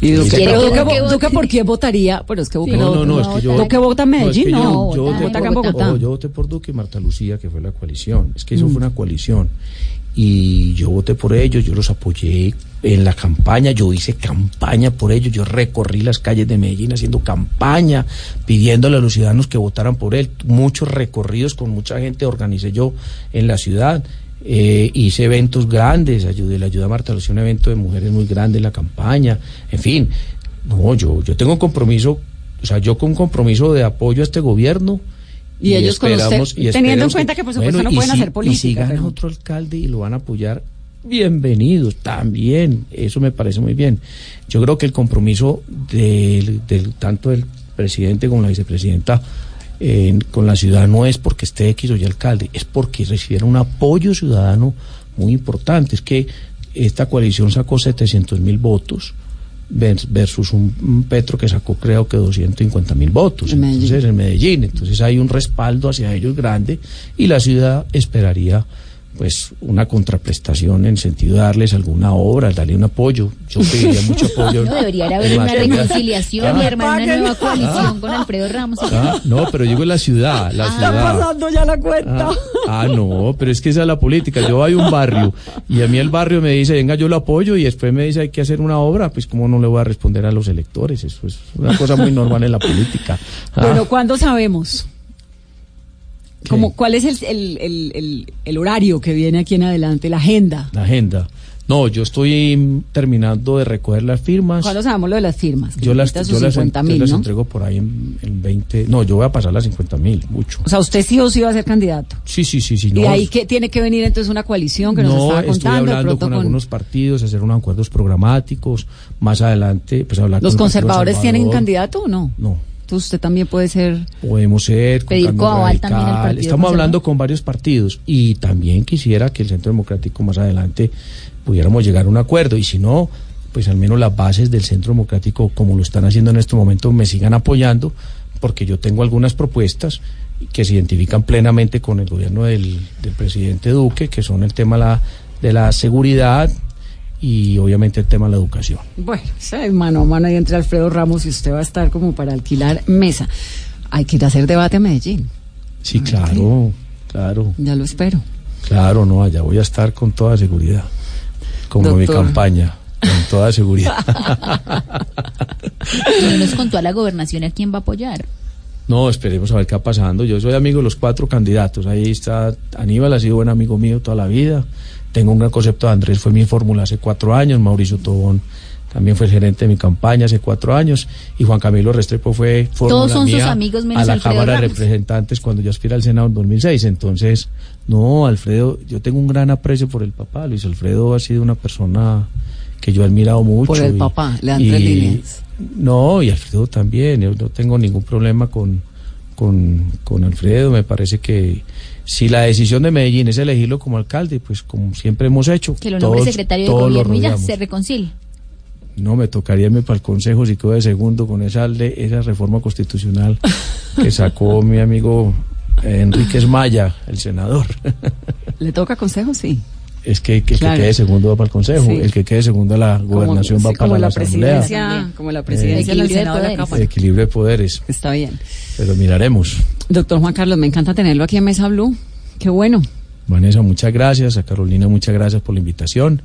Speaker 10: ¿Y Duque,
Speaker 12: Sí,
Speaker 10: por quién votaría? Pero es que Duque
Speaker 12: No, no, no, es que yo...
Speaker 10: Duque vota en
Speaker 12: no, es que
Speaker 10: Medellín,
Speaker 12: yo-
Speaker 10: no.
Speaker 12: yo, voté por,
Speaker 10: Bogotá.
Speaker 12: yo voté por Duque y Marta Lucía, que fue la coalición. Es que eso
Speaker 10: Mm.
Speaker 12: fue una coalición. Y yo voté por ellos, yo los apoyé en la campaña, yo hice campaña por ellos, yo recorrí las calles de Medellín haciendo campaña, pidiéndole a los ciudadanos que votaran por él. Muchos recorridos con mucha gente organicé yo en la ciudad. Eh, hice eventos grandes, ayudé, le ayudé a Marta Lucía un evento de mujeres muy grande en la campaña. En fin, no, yo, yo tengo un compromiso, o sea, yo con un compromiso de apoyo a este gobierno.
Speaker 10: Y ellos con usted,
Speaker 12: y
Speaker 10: teniendo en cuenta que, por supuesto,
Speaker 12: bueno,
Speaker 10: no
Speaker 12: y
Speaker 10: pueden
Speaker 12: si-
Speaker 10: hacer
Speaker 12: Y si
Speaker 10: política,
Speaker 12: gana
Speaker 10: pero-
Speaker 12: otro alcalde y lo van a apoyar, bienvenidos, también, eso me parece muy bien. Yo creo que el compromiso del, del- tanto del presidente como la vicepresidenta eh, con la ciudad no es porque esté X o Y alcalde, es porque recibiera un apoyo ciudadano muy importante. Es que esta coalición sacó 700 mil votos vers- versus un, Petro que sacó creo que 250 mil votos.
Speaker 10: En.
Speaker 12: Entonces, en Medellín. Entonces hay un respaldo hacia ellos grande y la ciudad esperaría pues una contraprestación en sentido de darles alguna obra, darle un apoyo. Yo pediría (laughs) mucho apoyo.
Speaker 11: No, debería haber una
Speaker 12: materia-
Speaker 11: reconciliación
Speaker 12: Ah.
Speaker 11: y armar una nueva coalición con Alfredo Ramos.
Speaker 12: Ah, no, pero digo la ciudad, la
Speaker 10: Está
Speaker 12: ciudad.
Speaker 10: pasando ya la cuenta.
Speaker 12: Ah, ah, no, pero es que esa es la política. Yo voy a un barrio y a mí el barrio me dice, venga, yo lo apoyo y después me dice, hay que hacer una obra. Pues, ¿cómo no le voy a responder a los electores? Eso es una cosa muy normal en la política. Ah,
Speaker 10: Bueno, ¿cuándo sabemos? Como, ¿Cuál es el, el, el, el- horario que viene aquí en adelante, la agenda?
Speaker 12: la agenda. No, yo estoy terminando de recoger las firmas.
Speaker 10: ¿Cuándo sabemos lo de las firmas?
Speaker 12: Yo las, yo las,
Speaker 10: 50
Speaker 12: yo
Speaker 10: mil,
Speaker 12: las
Speaker 10: ¿no?
Speaker 12: entrego por ahí en, en 20. No, yo voy a pasar las 50 mil, mucho.
Speaker 10: O sea, usted sí o sí va a ser candidato.
Speaker 12: Sí, sí, sí, sí.
Speaker 10: y
Speaker 12: no,
Speaker 10: ahí que tiene que venir entonces una coalición que nos
Speaker 12: no,
Speaker 10: estaba
Speaker 12: estoy
Speaker 10: contando. de
Speaker 12: hablando con,
Speaker 10: con-
Speaker 12: algunos partidos, hacer unos acuerdos programáticos. Más adelante, pues hablar
Speaker 10: ¿Los
Speaker 12: con
Speaker 10: conservadores tienen candidato o no?
Speaker 12: No.
Speaker 10: Entonces usted también puede ser...
Speaker 12: Podemos ser. con
Speaker 10: Pedir coaval también al. Partido
Speaker 12: Estamos hablando con varios partidos y también quisiera que el Centro Democrático más adelante pudiéramos llegar a un acuerdo y si no, pues al menos las bases del Centro Democrático, como lo están haciendo en este momento, me sigan apoyando porque yo tengo algunas propuestas que se identifican plenamente con el gobierno del, del presidente Duque, que son el tema la- de la seguridad y obviamente el tema de la educación.
Speaker 10: Bueno, es mano a mano ahí entre Alfredo Ramos y usted va a estar como para alquilar mesa. Hay que ir a hacer debate a Medellín.
Speaker 12: Sí, claro, claro.
Speaker 10: Ya lo espero.
Speaker 12: Claro, no, allá voy a estar con toda seguridad. Como mi campaña, con toda seguridad. (laughs)
Speaker 11: No nos contó a la gobernación a quién va a apoyar.
Speaker 12: No, esperemos a ver qué va pasando. Yo soy amigo de los cuatro candidatos. Ahí está Aníbal, ha sido buen amigo mío toda la vida. Tengo un gran concepto de Andrés, fue mi fórmula hace cuatro años. Mauricio Tobón también fue el gerente de mi campaña hace cuatro años. Y Juan Camilo Restrepo fue
Speaker 11: Todos son sus amigos menos
Speaker 12: a la
Speaker 11: Alfredo
Speaker 12: Cámara de. Representantes cuando yo aspiré al Senado en 2006. Entonces, no, Alfredo, yo tengo un gran aprecio por el papá. Luis Alfredo ha sido una persona que yo he admirado mucho.
Speaker 10: Por el
Speaker 12: y-
Speaker 10: papá, le dan tres
Speaker 12: y-
Speaker 10: líneas.
Speaker 12: no, y Alfredo también. Yo no tengo ningún problema con, con, con Alfredo. Me parece que si la decisión de Medellín es elegirlo como alcalde, pues como siempre hemos hecho.
Speaker 11: Que lo nombre
Speaker 12: todos-
Speaker 11: secretario de
Speaker 12: todos
Speaker 11: gobierno y ya se reconcilia.
Speaker 12: No, me tocaría irme para el Consejo si quedo de segundo con esa, esa reforma constitucional que sacó mi amigo Enríquez Maya, el senador.
Speaker 10: ¿Le toca consejo? Sí.
Speaker 12: Es que, que el
Speaker 10: Claro.
Speaker 12: que quede segundo va para el Consejo,
Speaker 10: Sí.
Speaker 12: el que quede segundo a la gobernación
Speaker 10: como,
Speaker 12: va
Speaker 10: sí,
Speaker 12: para
Speaker 10: como
Speaker 12: la,
Speaker 10: la
Speaker 12: Asamblea.
Speaker 10: presidencia, como la presidencia
Speaker 12: Eh,
Speaker 10: del
Speaker 11: Equilibrio de
Speaker 10: Senado de la
Speaker 11: poderes.
Speaker 10: Cámara.
Speaker 12: Equilibrio de poderes.
Speaker 10: Está bien.
Speaker 12: Pero miraremos.
Speaker 10: Doctor Juan Carlos, me encanta tenerlo aquí en Mesa Blue. Qué bueno.
Speaker 12: Vanessa, muchas gracias. A Carolina, muchas gracias por la invitación.